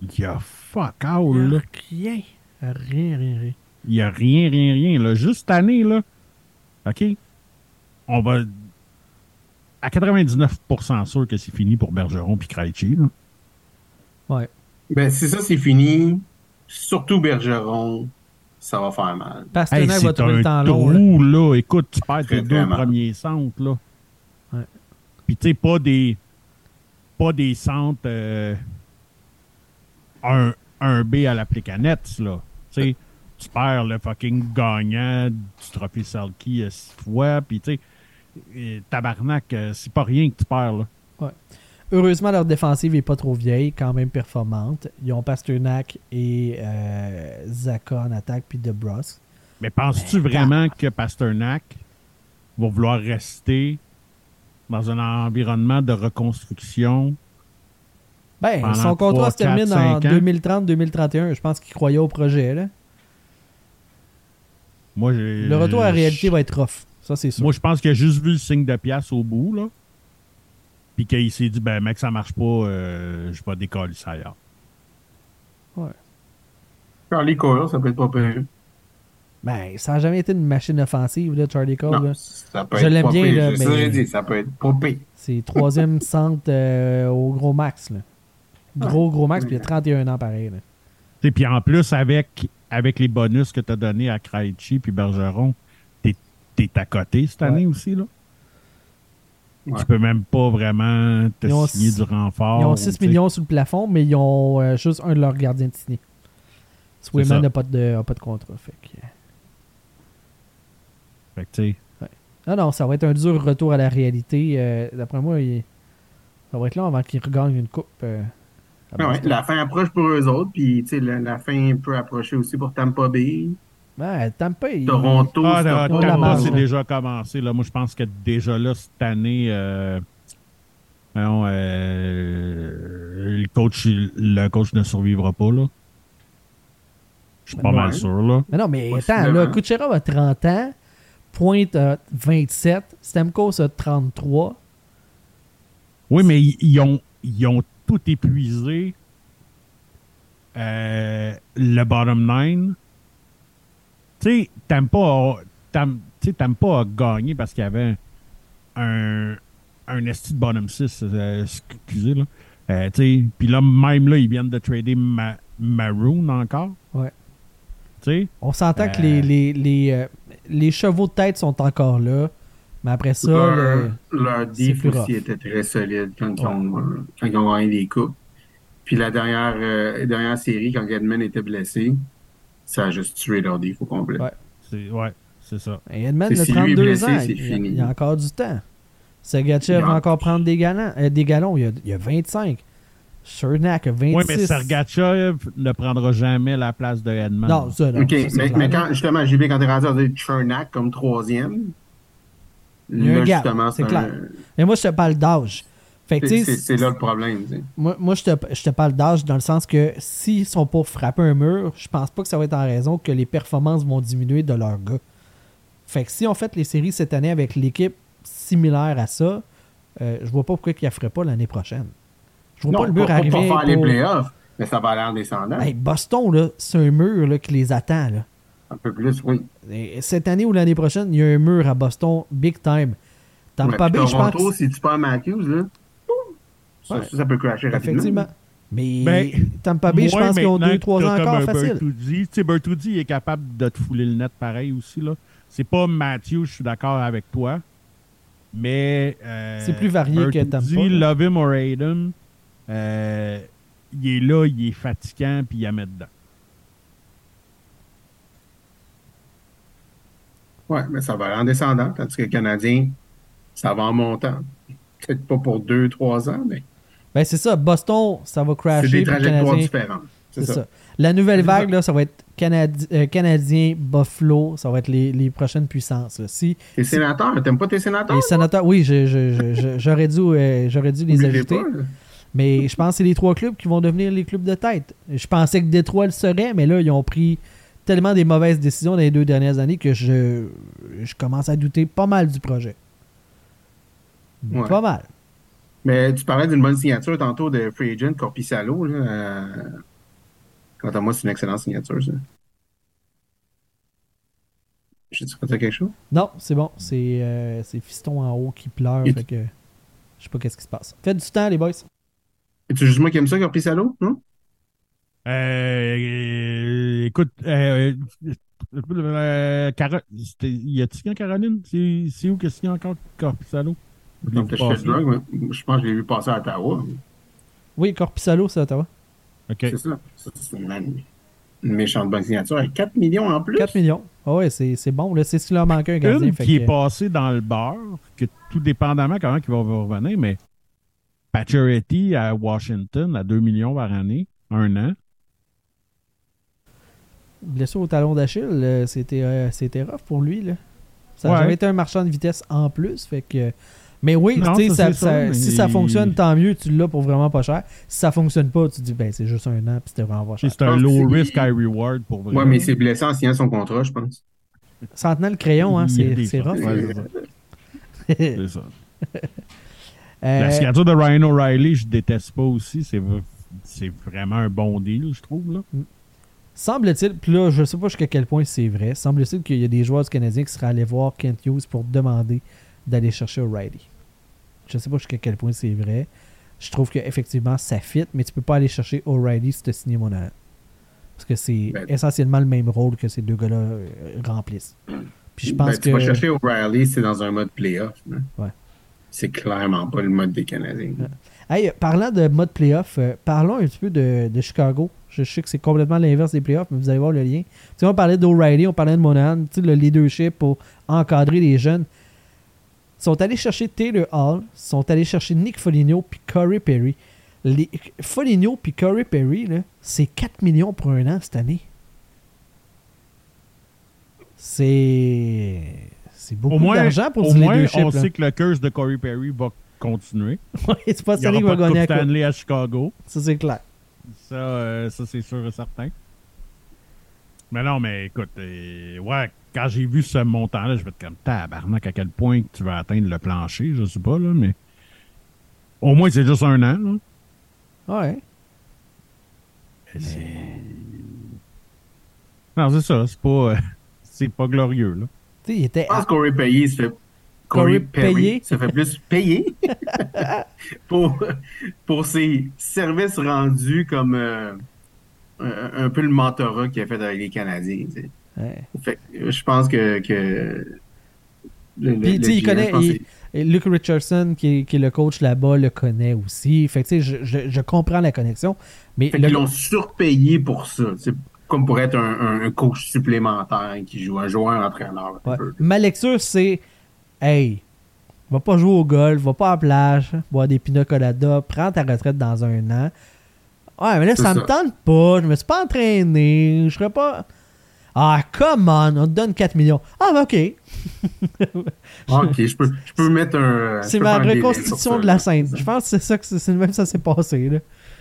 il y a fuck all, là. Rien. Rien, rien, rien. Il y a rien, rien, rien, là. Juste cette année, là, OK, on va à 99% sûr que c'est fini pour Bergeron puis Krejci, là. Ouais. Ben, si ça, c'est fini, surtout Bergeron, ça va faire mal. Pasternak Hey, va c'est trouver le temps long. là. trou, là. Écoute, tu perds tes deux mal. premiers centres, là. Ouais. Puis, tu sais, pas des... Pas des centres... euh, un, un B à la Plekanec, là. Tu sais, tu perds le fucking gagnant du trophée Selkie euh, six fois, puis tu sais... euh, Tabarnak, euh, c'est pas rien que tu perds, là. Heureusement, leur défensive est pas trop vieille, quand même performante. Ils ont Pasternak et euh, Zaka en attaque, puis DeBrus. Mais penses-tu vraiment que Pasternak va vouloir rester dans un environnement de reconstruction Ben, son contrat se termine en cinq ans? 2030-2031. Je pense qu'il croyait au projet. Là. Moi, Le retour à la réalité va être rough. Ça, c'est sûr. Moi, je pense qu'il a juste vu le signe de pièce au bout, là. Puis qu'il s'est dit, ben, mec, ça marche pas, euh, je vais décoller ça ailleurs. Charlie Coyle, ça peut être pas pire. Ben, ça n'a jamais été une machine offensive, là, Charlie Cole. Non, là. ça peut Je être l'aime bien, pire. là, mais- dit, ça peut être pas pire. C'est troisième centre euh, au gros max. Là. Gros, gros max, Ouais. puis il a 31 ans pareil. Là. Et puis en plus, avec, avec les bonus que tu as donnés à Krejci puis Bergeron, t'es es à côté cette Ouais. année aussi, là. Ouais. Tu peux même pas vraiment te Ils ont signer du renfort. Ils ont 6 tu sais. millions sous le plafond, mais ils ont euh, juste un de leurs gardiens de signé. Swayman n'a pas de, a pas de contrat. Fait que, euh, Fait que, tu sais, Non, non, ça va être un dur retour à la réalité. Euh, D'après moi, il- ça va être long avant qu'ils regagnent une coupe. euh, ouais, la fin approche pour eux autres, puis tu sais, la, la fin peut approcher aussi pour Tampa Bay, Ouais, Tampa, il- Toronto. Ah, c'est là, pas- Tampa, c'est déjà commencé. Là. Moi, je pense que déjà là, cette année, euh, euh, le, coach, le coach ne survivra pas. Là. Je suis pas Ouais. mal sûr. Là. Mais non, mais attends, là, Kucherov a 30 ans, Pointe a 27, Stamkos a 33. Oui, mais ils, ils ont, ils ont tout épuisé euh, le bottom nine. Tu sais, t'aimes pas, t'aimes t'aimes pas gagner parce qu'il y avait un, un esti de bottom 6, euh, excusez, là. Euh, tu sais, Puis là, même là, ils viennent de trader Ma- Maroon encore. Ouais. Tu sais, On s'entend que Euh. les, les, les, euh, les chevaux de tête sont encore là. Mais après ça, leur, le- leur c'est diff plus aussi rough. était très solide quand, ils ont, euh, quand ils ont gagné des coupes. Puis la dernière, euh, dernière série, quand Edmund était blessé, ça a juste tué leur diff au complet. Ouais. c'est ouais, c'est ça. Edmund C'est a si lui est 32 blessé, ans. Il y, a, fini. il y a encore du temps. A- va encore prendre des, galons, euh, des galons. Il y a, il y a 25. Chernak a 26. Oui, mais Sergachev ne prendra jamais la place de Edman. Non, ça, non. OK, ça, mais, quand, justement, j'ai vu quand t'es rendu à dire Chernak comme troisième, Il y a un là, gap, justement, c'est un- clair. Mais moi, je te parle d'âge. C'est- là le problème. Moi, moi, je, te, je te parle d'âge dans le sens que s'ils sont pour frapper un mur, je pense pas que ça va être en raison que les performances vont diminuer de leurs gars. Fait que si on fait les séries cette année avec l'équipe similaire à ça, euh, je vois pas pourquoi ils ne feraient pas l'année prochaine. Je vois Non, pas le mur pas, pas arriver. pour faire les playoffs, mais ça va aller en descendant. Hey, Boston, c'est un mur là, qui les attend. Là. Un peu plus, oui. Et cette année ou l'année prochaine, il y a un mur à Boston, big time. Tampa Ouais, Bay, puis je pense. Si tu perds Matthews, là, ça, Ouais. ça, ça peut crasher rapidement. Effectivement. Mais Ben, Tampa Bay, je Moi, pense qu'ils ont maintenant 2-3 que ans encore facile. Bertuzzi, tu sais, Bertuzzi il est capable de te fouler le net pareil aussi. là. C'est pas Matthew, je suis d'accord avec toi. Mais. euh, C'est plus varié que Bertuzzi, Tampa, là. Love him or hate him, euh, il est là, il est fatigant, puis il a met dedans. Ouais, mais ça va aller en descendant, tandis que le Canadien, ça va en montant. Peut-être pas pour deux, trois ans, mais Ben, c'est ça. Boston, ça va c'est crasher. des puis le trajectoires différentes. C'est ça. La nouvelle C'est vague, ça. là, ça va être Canadi- euh, Canadien, Buffalo. Ça va être les, les prochaines puissances. là. Si Tes sénateurs, t'aimes pas tes sénateurs? les sénateurs, oui, j'aurais dû, euh, dû les ajouter. Mais je pense que c'est les trois clubs qui vont devenir les clubs de tête. Je pensais que Détroit le serait, mais là, ils ont pris tellement des mauvaises décisions dans les deux dernières années que je, je commence à douter pas mal du projet. Ouais. Pas mal. Mais tu parlais d'une bonne signature tantôt de Free Agent Corpissalo. Là, euh, Quant à moi, c'est une excellente signature, ça. J'ai-tu quelque chose? Non, c'est bon. C'est euh, c'est Fiston en haut qui pleure. Fait que je sais pas qu'est-ce qui se passe. Faites du temps, les boys. Es-tu juste moi qui aime ça, Corpissalo? Non? Euh, euh, écoute, euh, euh, euh, c'était- y a-t-il en Caroline? C'est c'est où qu'est-ce qu'il y a encore, Corpissalo? Je Donc, drug, pense que je l'ai vu passer à Ottawa. Oui, Corpissalo, c'est Ottawa. OK. C'est ça. Ça, C'est une, une méchante bonne signature. Avec 4 millions en plus? 4 millions. Ah ouais, c'est c'est bon. là. C'est ce qu'il leur manquait un gardien. Une qui que- est passée dans le beurre, que tout dépendamment comment il va revenir, mais Pacioretty à Washington à 2 millions par année, un an. Blessure au talon d'Achille, euh, c'était euh, c'était rough pour lui. Là. Ça a Ouais. jamais été un marchand de vitesse en plus. Fait que... Mais oui, Non, tu sais, ça, ça- c'est ça- mais si ça fonctionne, tant mieux, tu l'as pour vraiment pas cher. Si ça fonctionne pas, tu dis ben c'est juste un an puis c'était vraiment pas cher. C'est un low c'est- risk, high reward pour vrai. Ouais, mais il s'est blessé en signant son contrat, je pense. Sans tenant le crayon, hein, c'est c'est rough. Ouais, C'est ça. Euh, La signature de Ryan O'Reilly, je déteste pas aussi. C'est c'est vraiment un bon deal, je trouve. Là. Semble-t-il, puis là, je sais pas jusqu'à quel point c'est vrai, semble-t-il qu'il y a des joueurs du Canadien qui seraient allés voir Kent Hughes pour demander d'aller chercher O'Reilly. Je sais pas jusqu'à quel point c'est vrai. Je trouve qu'effectivement, ça fit, mais tu peux pas aller chercher O'Reilly si tu as signé Monahan. Parce que c'est Ben- essentiellement le même rôle que ces deux gars-là euh, remplissent. Puis je pense Ben, tu que. vas chercher O'Reilly, c'est dans un mode playoff. là. Ouais. C'est clairement pas le mode des Canadiens. Hey, parlant de mode playoff, euh, parlons un petit peu de, de Chicago. Je sais que c'est complètement l'inverse des playoffs, mais vous allez voir le lien. Tu sais, on parlait d'O'Reilly, on parlait de Monahan, tu sais, le leadership pour encadrer les jeunes. Sont allés chercher Taylor Hall, sont allés chercher Nick Foligno puis Corey Perry. Les, Foligno puis Corey Perry, c'est 4 millions pour un an cette année. C'est. C'est beaucoup d'argent pour au moins leadership. on là. sait que le curse de Corey Perry va continuer. C'est pas aura qu'il va gagner à. Stanley à Chicago. Ça, c'est clair. Ça, euh, ça c'est sûr et certain. Mais non, mais écoute, euh, ouais, quand j'ai vu ce montant-là, je vais être comme tabarnak à quel point tu vas atteindre le plancher, je sais pas, là, mais au moins c'est juste un an, là. Ouais. Non, c'est ça, c'est pas, euh, c'est pas glorieux, là. Tu sais, il était. Je pense Payé se fait. Corey Corey Perry Payé? se fait plus payer pour, pour ses services rendus comme euh, un, un peu le mentorat qu'il a fait avec les Canadiens. tu sais. Ouais. Fait que je pense que. que le, Puis, le- il connaît- il- Et Luke Richardson, qui est, qui est le coach là-bas, le connaît aussi. Fait que, tu sais, je, je, je comprends la connexion. Mais Fait le- qu'ils l'ont surpayé pour ça. C'est comme pour être un, un- coach supplémentaire qui joue, un joueur-entraîneur. un ouais. ma lecture, c'est Hey, va pas jouer au golf, va pas à la plage, boire des pina coladas, prends ta retraite dans un an. Ouais, mais là, ça, ça. me tente pas, je me suis pas entraîné, je serais pas. Ah, come on, on te donne 4 millions. Ah, ben, ok. Ah, ok, je peux, je peux mettre un. C'est ma reconstitution de la scène. Je pense que c'est ça que c'est même ça s'est passé. Là.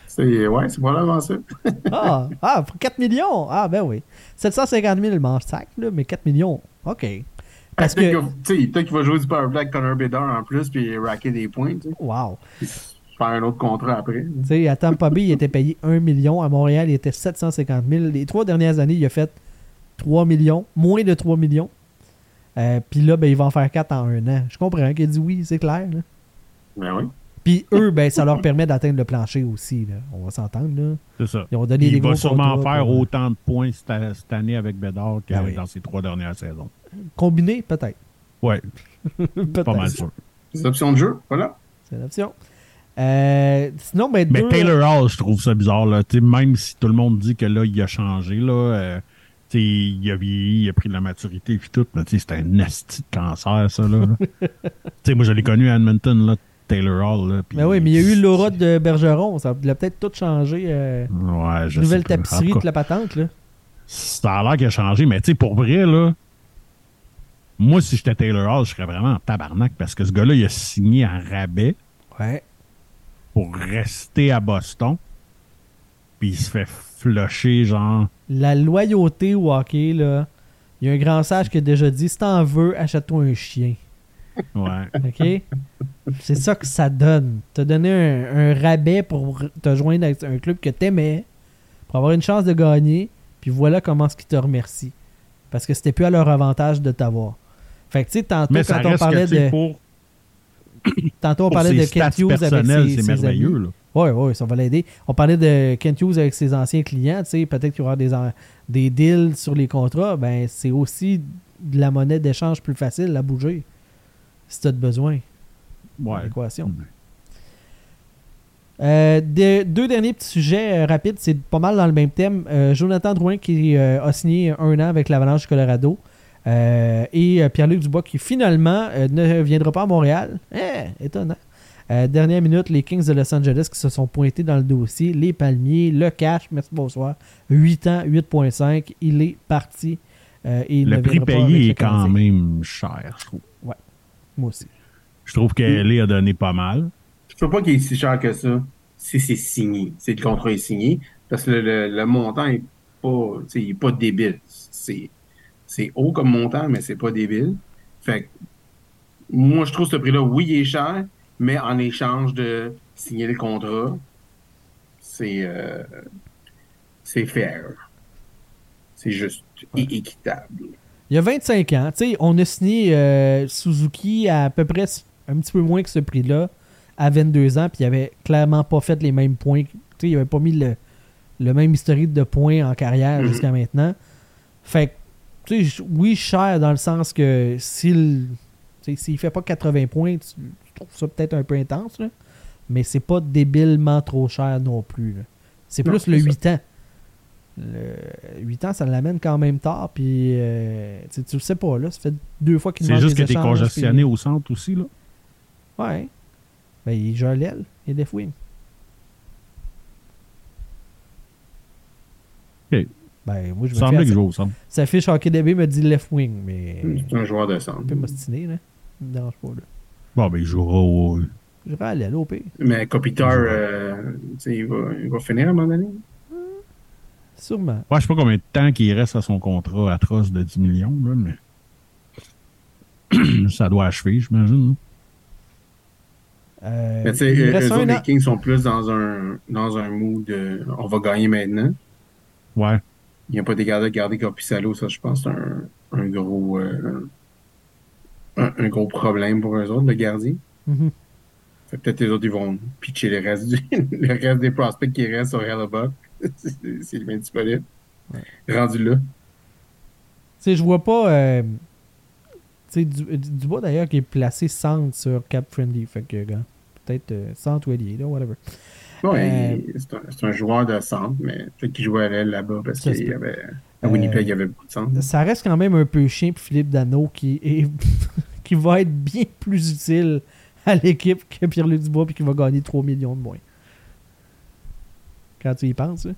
C'est, ouais, c'est probablement ça. Ah, ah, pour 4 millions. Ah, ben oui. 750 000 le mange sac, là, mais 4 millions. OK. Parce Peut-être que. sais, peut-être qu'il va jouer du powerplay avec Connor Bedard en plus, puis racker des points, tu sais. Wow. Faire un autre contrat après. Tu sais, à Tampa Bay, il était payé 1 million. À Montréal, il était 750 000. Les trois dernières années, il a fait 3 millions, moins de 3 millions. Euh, Puis là, ben, il va en faire 4 en un an. Je comprends qu'il dit oui, c'est clair. là. Ben oui. Puis eux, ben, ça leur permet d'atteindre le plancher aussi. là. On va s'entendre. Là. C'est ça. Ils ont donné des Il va gros sûrement contrats faire pour- autant de points cette, cette année avec Bédard que oui. dans ses trois dernières saisons. Combiné, peut-être. Ouais, Peut-être. pas mal sûr. C'est option de jeu, voilà. C'est l'option. Euh, sinon, ben, Mais deux- Taylor Hall, je trouve ça bizarre. Là. Tu sais, Même si tout le monde dit que là, il a changé, là, euh, il a vieilli, il a pris de la maturité et tout, mais c'est un asti de cancer, ça. Là, là. Tu sais, moi, je l'ai connu à Edmonton, là, Taylor Hall. Là, puis- Ben oui, mais il y a eu l'aura de Bergeron. Ça a peut-être tout changé. euh, Ouais, je nouvelle sais tapisserie de la patente. Là. Ça a l'air qu'il a changé, mais tu sais, pour vrai, là, moi, si j'étais Taylor Hall, je serais vraiment en tabarnak parce que ce gars-là, il a signé en rabais Ouais. pour rester à Boston. Puis il se fait flusher, genre. La loyauté au hockey, là. Il y a un grand sage qui a déjà dit si t'en veux, achète-toi un chien. Ouais. OK? C'est ça que ça donne. T'as donné un, un rabais pour te joindre avec un club que t'aimais, pour avoir une chance de gagner, puis voilà comment ce qu'ils te remercient. Parce que c'était plus à leur avantage de t'avoir. Fait que, tu sais, tantôt, quand on parlait de. pour, Tantôt, on parlait de Kent Hughes avec ses, c'est merveilleux, amis. là. Oui, oui, ça va l'aider. On parlait de Kent Hughes avec ses anciens clients. tu sais, Peut-être qu'il y aura des, des deals sur les contrats. Ben, c'est aussi de la monnaie d'échange plus facile à bouger si tu as besoin. Ouais. L'équation. Euh, de- deux derniers petits sujets euh, rapides, c'est pas mal dans le même thème. Euh, Jonathan Drouin qui a signé un an avec l'Avalanche du Colorado. Et Pierre-Luc Dubois qui finalement ne viendra pas à Montréal. Eh, étonnant. Euh, dernière minute, les Kings de Los Angeles qui se sont pointés dans le dossier. Les palmiers, le cash, merci bonsoir. 8 ans, 8.5. Il est parti. Euh, et il ne Le prix viendra pas avec payé est quand Canadien. même cher, je trouve. Moi aussi. Je trouve qu'elle a donné pas mal. Je trouve pas qu'il est si cher que ça si c'est signé, si le contrat est signé, parce que le, le- le montant est pas, tu sais, il est pas débile. C'est, c'est haut comme montant, mais c'est pas débile. Fait que, moi, je trouve ce prix-là, oui, il est cher, mais en échange de signer le contrat, c'est, euh, c'est fair. C'est juste é- équitable. Il y a 25 ans, tu sais, on a signé euh, Suzuki à, à peu près un petit peu moins que ce prix-là à 22 ans, puis il avait clairement pas fait les mêmes points. Tu sais, il avait pas mis le, le même historique de points en carrière Mhm. jusqu'à maintenant. Fait que, tu sais, oui, cher dans le sens que s'il s'il fait pas 80 points, tu, ça peut-être un peu intense, là. mais c'est pas débilement trop cher non plus. là. C'est plus le ça. 8 ans. Le 8 ans, ça l'amène quand même tard, puis euh, tu le sais pas, là. Ça fait deux fois qu'il C'est juste que t'es congestionné puis- au centre aussi, là. Ouais. Ben, il joue à l'aile, il est des fouines. Ok. Ben, moi, je Il me semblait qu'il joue au centre. Sa fiche Hockey DB me dit left wing, mais C'est un joueur de centre. un peu m'ostiner, là. Ça me dérange pas, là. Bon, ben, il jouera au. Je vais à l'aile, au pire. Mais Kopitar, euh, tu sais, il, va, il va finir à un moment donné? Sûrement. Ouais, je sais pas combien de temps qu'il reste à son contrat atroce de 10 millions, là, mais. ça doit achever, j'imagine. Euh, Mais tu sais, il les an. Kings sont plus dans un, dans un mood de on va gagner maintenant. Ouais. Il n'y a pas des gardes de garder Corpissalo, ça, je pense, c'est un, un gros euh, un, un gros problème pour eux autres, le gardien. Mhm. Que peut-être les autres, ils vont pitcher le reste, du, le reste des prospects qui restent sur Hellebuck. S'il est disponible. Rendu là. Tu sais, je vois pas. euh, tu sais, du, du- Dubois d'ailleurs qui est placé centre sur Cap Friendly. Fait que, peut-être euh, centre ou allié, là, whatever. Ouais, Euh, c'est un, un joueur de centre, mais peut-être qu'il jouait à l'aile là-bas parce qu'il y avait. À Winnipeg, Euh, il y avait beaucoup de. Ça reste quand même un peu chien pour Philippe Dano qui, est qui va être bien plus utile à l'équipe que Pierre-Luc Dubois puis qui va gagner 3 millions de moins. Quand tu y penses, hein,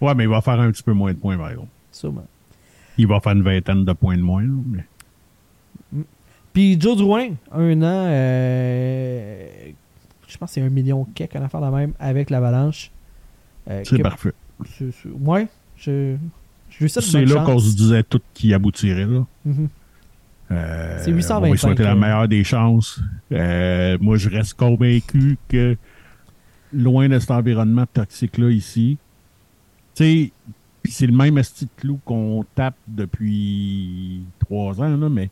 Ouais, mais il va faire un petit peu moins de points, par exemple. sûrement. Il va faire une vingtaine de points de moins, là, mais. Puis Joe Drouin, un an, euh, je pense que c'est un million quelque, en affaire la même, avec l'Avalanche. Euh, C'est que- parfait. c'est- c'est- Ouais, je, C'est là qu'on se disait tout qui aboutirait, là. Mhm. Euh, C'est 825, On va souhaiter la meilleure des chances. Euh, moi, je reste convaincu que loin de cet environnement toxique-là ici, tu sais, c'est le même esti de clou qu'on tape depuis trois ans, là, mais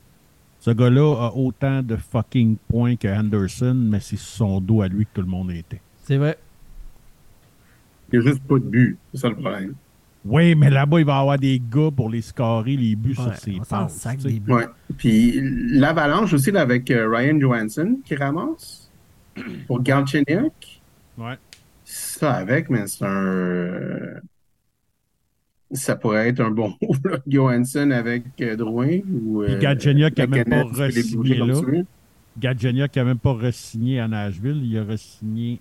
ce gars-là a autant de fucking points que Anderson, mais c'est son dos à lui que tout le monde était. C'est vrai. Il n'y a juste pas de but. C'est ça le problème. Oui, mais là-bas, il va y avoir des gars pour les scorer, les buts Ouais, sur ses passes. sac des buts. Ouais. Puis l'avalanche aussi là, avec euh, Ryan Johansson qui ramasse pour Galchenyuk. Ouais. Ça avec, mais c'est un. Ça pourrait être un bon move, là, Johansson avec euh, Drouin ou. Puis Galchenyuk qui a même pas re-signé là. n'a même pas re-signé à Nashville, il a re-signé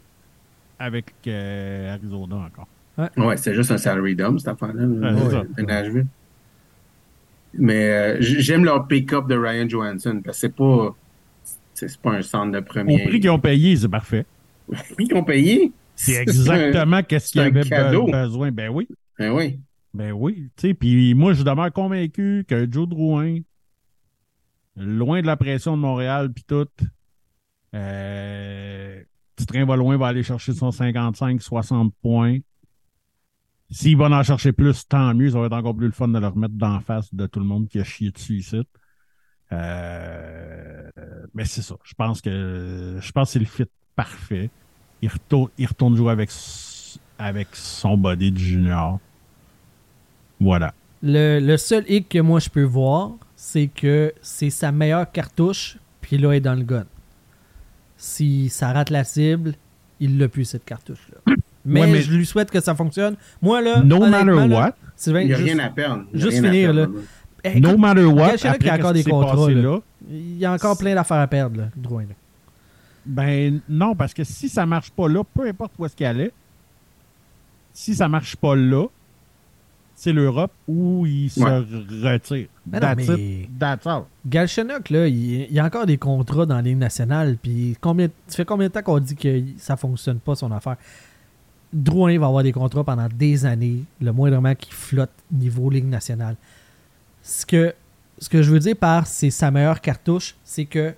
avec euh, Arizona encore. Ouais, c'est juste un salary dump, cette affaire-là. là, Ouais, Nashville. Mais euh, j'aime leur pick-up de Ryan Johansson parce que c'est pas. C'est pas un centre de Au premier. prix qu'ils ont payé, c'est parfait. Au prix qu'ils ont payé? C'est exactement qu'est-ce qu'il c'est un avait be- cadeau. besoin. Ben oui. Ben oui. Ben oui. Tu sais, puis moi, je demeure convaincu que Joe Drouin, loin de la pression de Montréal, puis tout, euh, petit train va loin, va aller chercher son 55-60 points. S'il va en chercher plus, tant mieux. Ça va être encore plus le fun de le remettre d'en face de tout le monde qui a chié dessus ici. Euh, mais c'est ça. Je pense que je pense c'est le fit parfait. Il retourne, jouer avec, avec son body de junior. Voilà. Le, le seul hic que moi je peux voir, c'est que c'est sa meilleure cartouche, puis là, elle est dans le gun. Si ça rate la cible, il l'a plus, cette cartouche-là. Mais, Ouais, mais- je lui souhaite que ça fonctionne. Moi, là, No matter là, what, Sylvain, Il n'y a juste- rien à perdre. Juste finir, perdre, là. là. No écoute, matter what, après il y a encore des contrats, là. là, il y a encore plein d'affaires à perdre, là, Drouin. là. Ben non, parce que si ça marche pas là, peu importe où est-ce qu'elle est, si ça marche pas là, c'est l'Europe où il se Ouais. retire. Mais non, That's mais- it. That's all. Galchenyuk, là, il, y a encore des contrats dans la Ligue nationale. Puis combien, ça fait combien de temps qu'on dit que ça fonctionne pas, son affaire? Drouin va avoir des contrats pendant des années, le moindrement qui flotte niveau Ligue nationale. Ce que, je veux dire par c'est sa meilleure cartouche, c'est que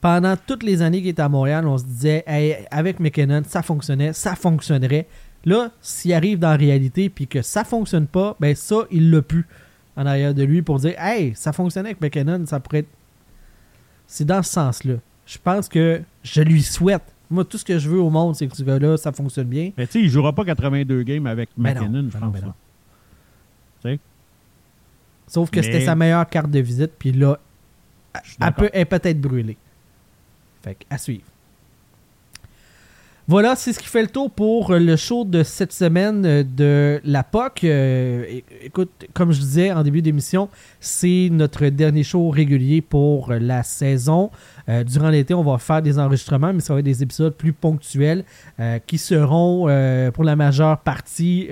pendant toutes les années qu'il était à Montréal, on se disait, Hey, avec McKinnon, ça fonctionnait, ça fonctionnerait. Là, s'il arrive dans la réalité puis que ça fonctionne pas, ben ça, il l'a pu en arrière de lui pour dire Hey, ça fonctionnait avec McKinnon, ça pourrait être. C'est dans ce sens-là. Je pense que je lui souhaite. Moi, tout ce que je veux au monde, c'est que ce gars-là, ça fonctionne bien. Mais tu sais, il jouera pas 82 games avec Ben non, McKinnon, je pense. ben non. Sauf que Mais- c'était sa meilleure carte de visite, puis là, elle peut, elle peut être brûlée. Fait que, à suivre. Voilà, c'est ce qui fait le tour pour le show de cette semaine euh, de la POC. Euh, écoute, comme je disais en début d'émission, c'est notre dernier show régulier pour la saison. Euh, durant l'été, on va faire des enregistrements, mais ça va être des épisodes plus ponctuels euh, qui seront euh, pour la majeure partie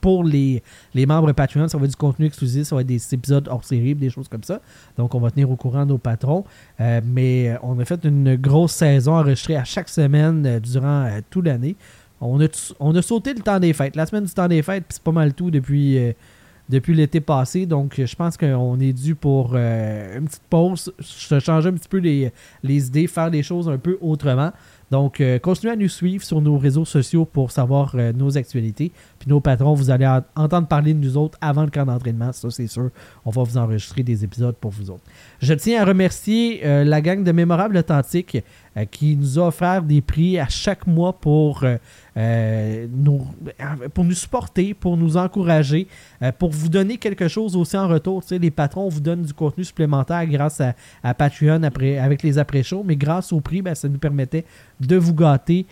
pour les, les membres Patreon. Ça va être du contenu exclusif, ça va être des épisodes hors série, des choses comme ça. Donc, on va tenir au courant nos patrons. Mais on a fait une grosse saison enregistrée à chaque semaine durant toute l'année. On a, on a sauté le temps des fêtes. La semaine du temps des fêtes, c'est pas mal tout depuis, depuis l'été passé. Donc, je pense qu'on est dû pour euh, une petite pause, se changer un petit peu les, les idées, faire des choses un peu autrement. Donc, euh, continuez à nous suivre sur nos réseaux sociaux pour savoir euh, nos actualités. Puis nos patrons, vous allez en- entendre parler de nous autres avant le camp d'entraînement. Ça, c'est sûr. On va vous enregistrer des épisodes pour vous autres. Je tiens à remercier la gang de Mémorable Authentique euh, qui nous a offert des prix à chaque mois pour, euh, euh, nous, pour nous supporter, pour nous encourager, pour vous donner quelque chose aussi en retour. Tu sais, les patrons vous donnent du contenu supplémentaire grâce à, à Patreon après, avec les après-shows, mais grâce au prix, ben, ça nous permettait de vous gâter.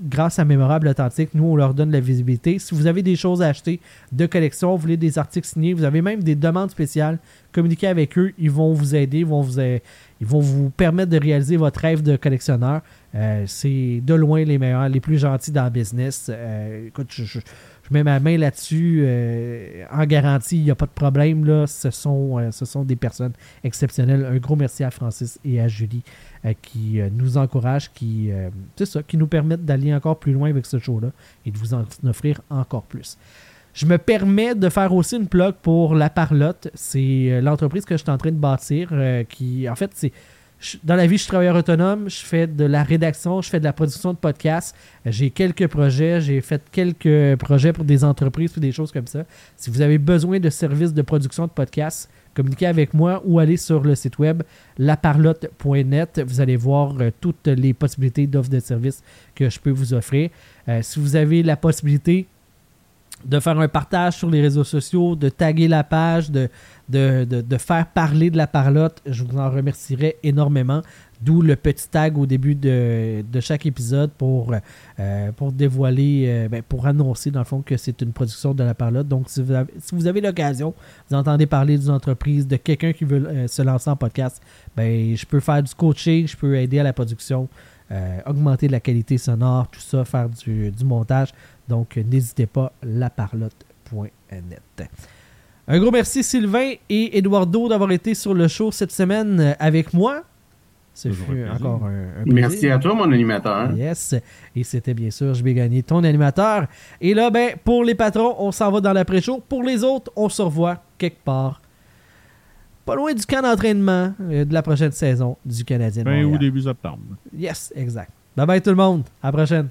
Grâce à Mémorable Authentique, nous, on leur donne la visibilité. Si vous avez des choses à acheter de collection, vous voulez des articles signés, vous avez même des demandes spéciales, communiquez avec eux, ils vont vous aider, ils vont vous, permettre de réaliser votre rêve de collectionneur. Euh, c'est de loin les meilleurs, les plus gentils dans le business. Euh, écoute, je, mets ma main là-dessus euh, en garantie, il n'y a pas de problème. Ce, sont, des personnes exceptionnelles. Un gros merci à Francis et à Julie qui euh, nous encouragent, qui, euh, c'est ça, qui nous permettent d'aller encore plus loin avec ce show-là et de vous en offrir encore plus. Je me permets de faire aussi une plug pour La Parlotte. C'est euh, l'entreprise que je suis en train de bâtir. euh, qui, en fait, c'est dans la vie, je suis travailleur autonome, je fais de la rédaction, je fais de la production de podcasts. Euh, J'ai quelques projets, j'ai fait quelques projets pour des entreprises ou des choses comme ça. Si vous avez besoin de services de production de podcasts, communiquez avec moi ou allez sur le site web laparlotte.net. Vous allez voir euh, toutes les possibilités d'offres de services que je peux vous offrir. Euh, si vous avez la possibilité de faire un partage sur les réseaux sociaux, de taguer la page, de- de faire parler de la parlotte, je vous en remercierai énormément. D'où le petit tag au début de, chaque épisode pour, euh, dévoiler, euh, ben, pour annoncer dans le fond que c'est une production de la parlotte. Donc, si vous avez, l'occasion, vous entendez parler d'une entreprise, de quelqu'un qui veut euh, se lancer en podcast, ben, je peux faire du coaching, je peux aider à la production, augmenter la qualité sonore, tout ça, faire du, du montage. Donc, n'hésitez pas, laparlotte.net. Un gros merci Sylvain et Eduardo d'avoir été sur le show cette semaine avec moi. Ce Toujours fut un plaisir. encore un, un plaisir. Merci à toi, mon animateur. Yes. Et c'était bien sûr, je vais gagner ton animateur. Et là, ben, pour les patrons, on s'en va dans l'après-show. Pour les autres, on se revoit quelque part. Pas loin du camp d'entraînement euh, de la prochaine saison du Canadien. Montréal. ou début septembre. Yes, exact. Bye bye tout le monde. À la prochaine.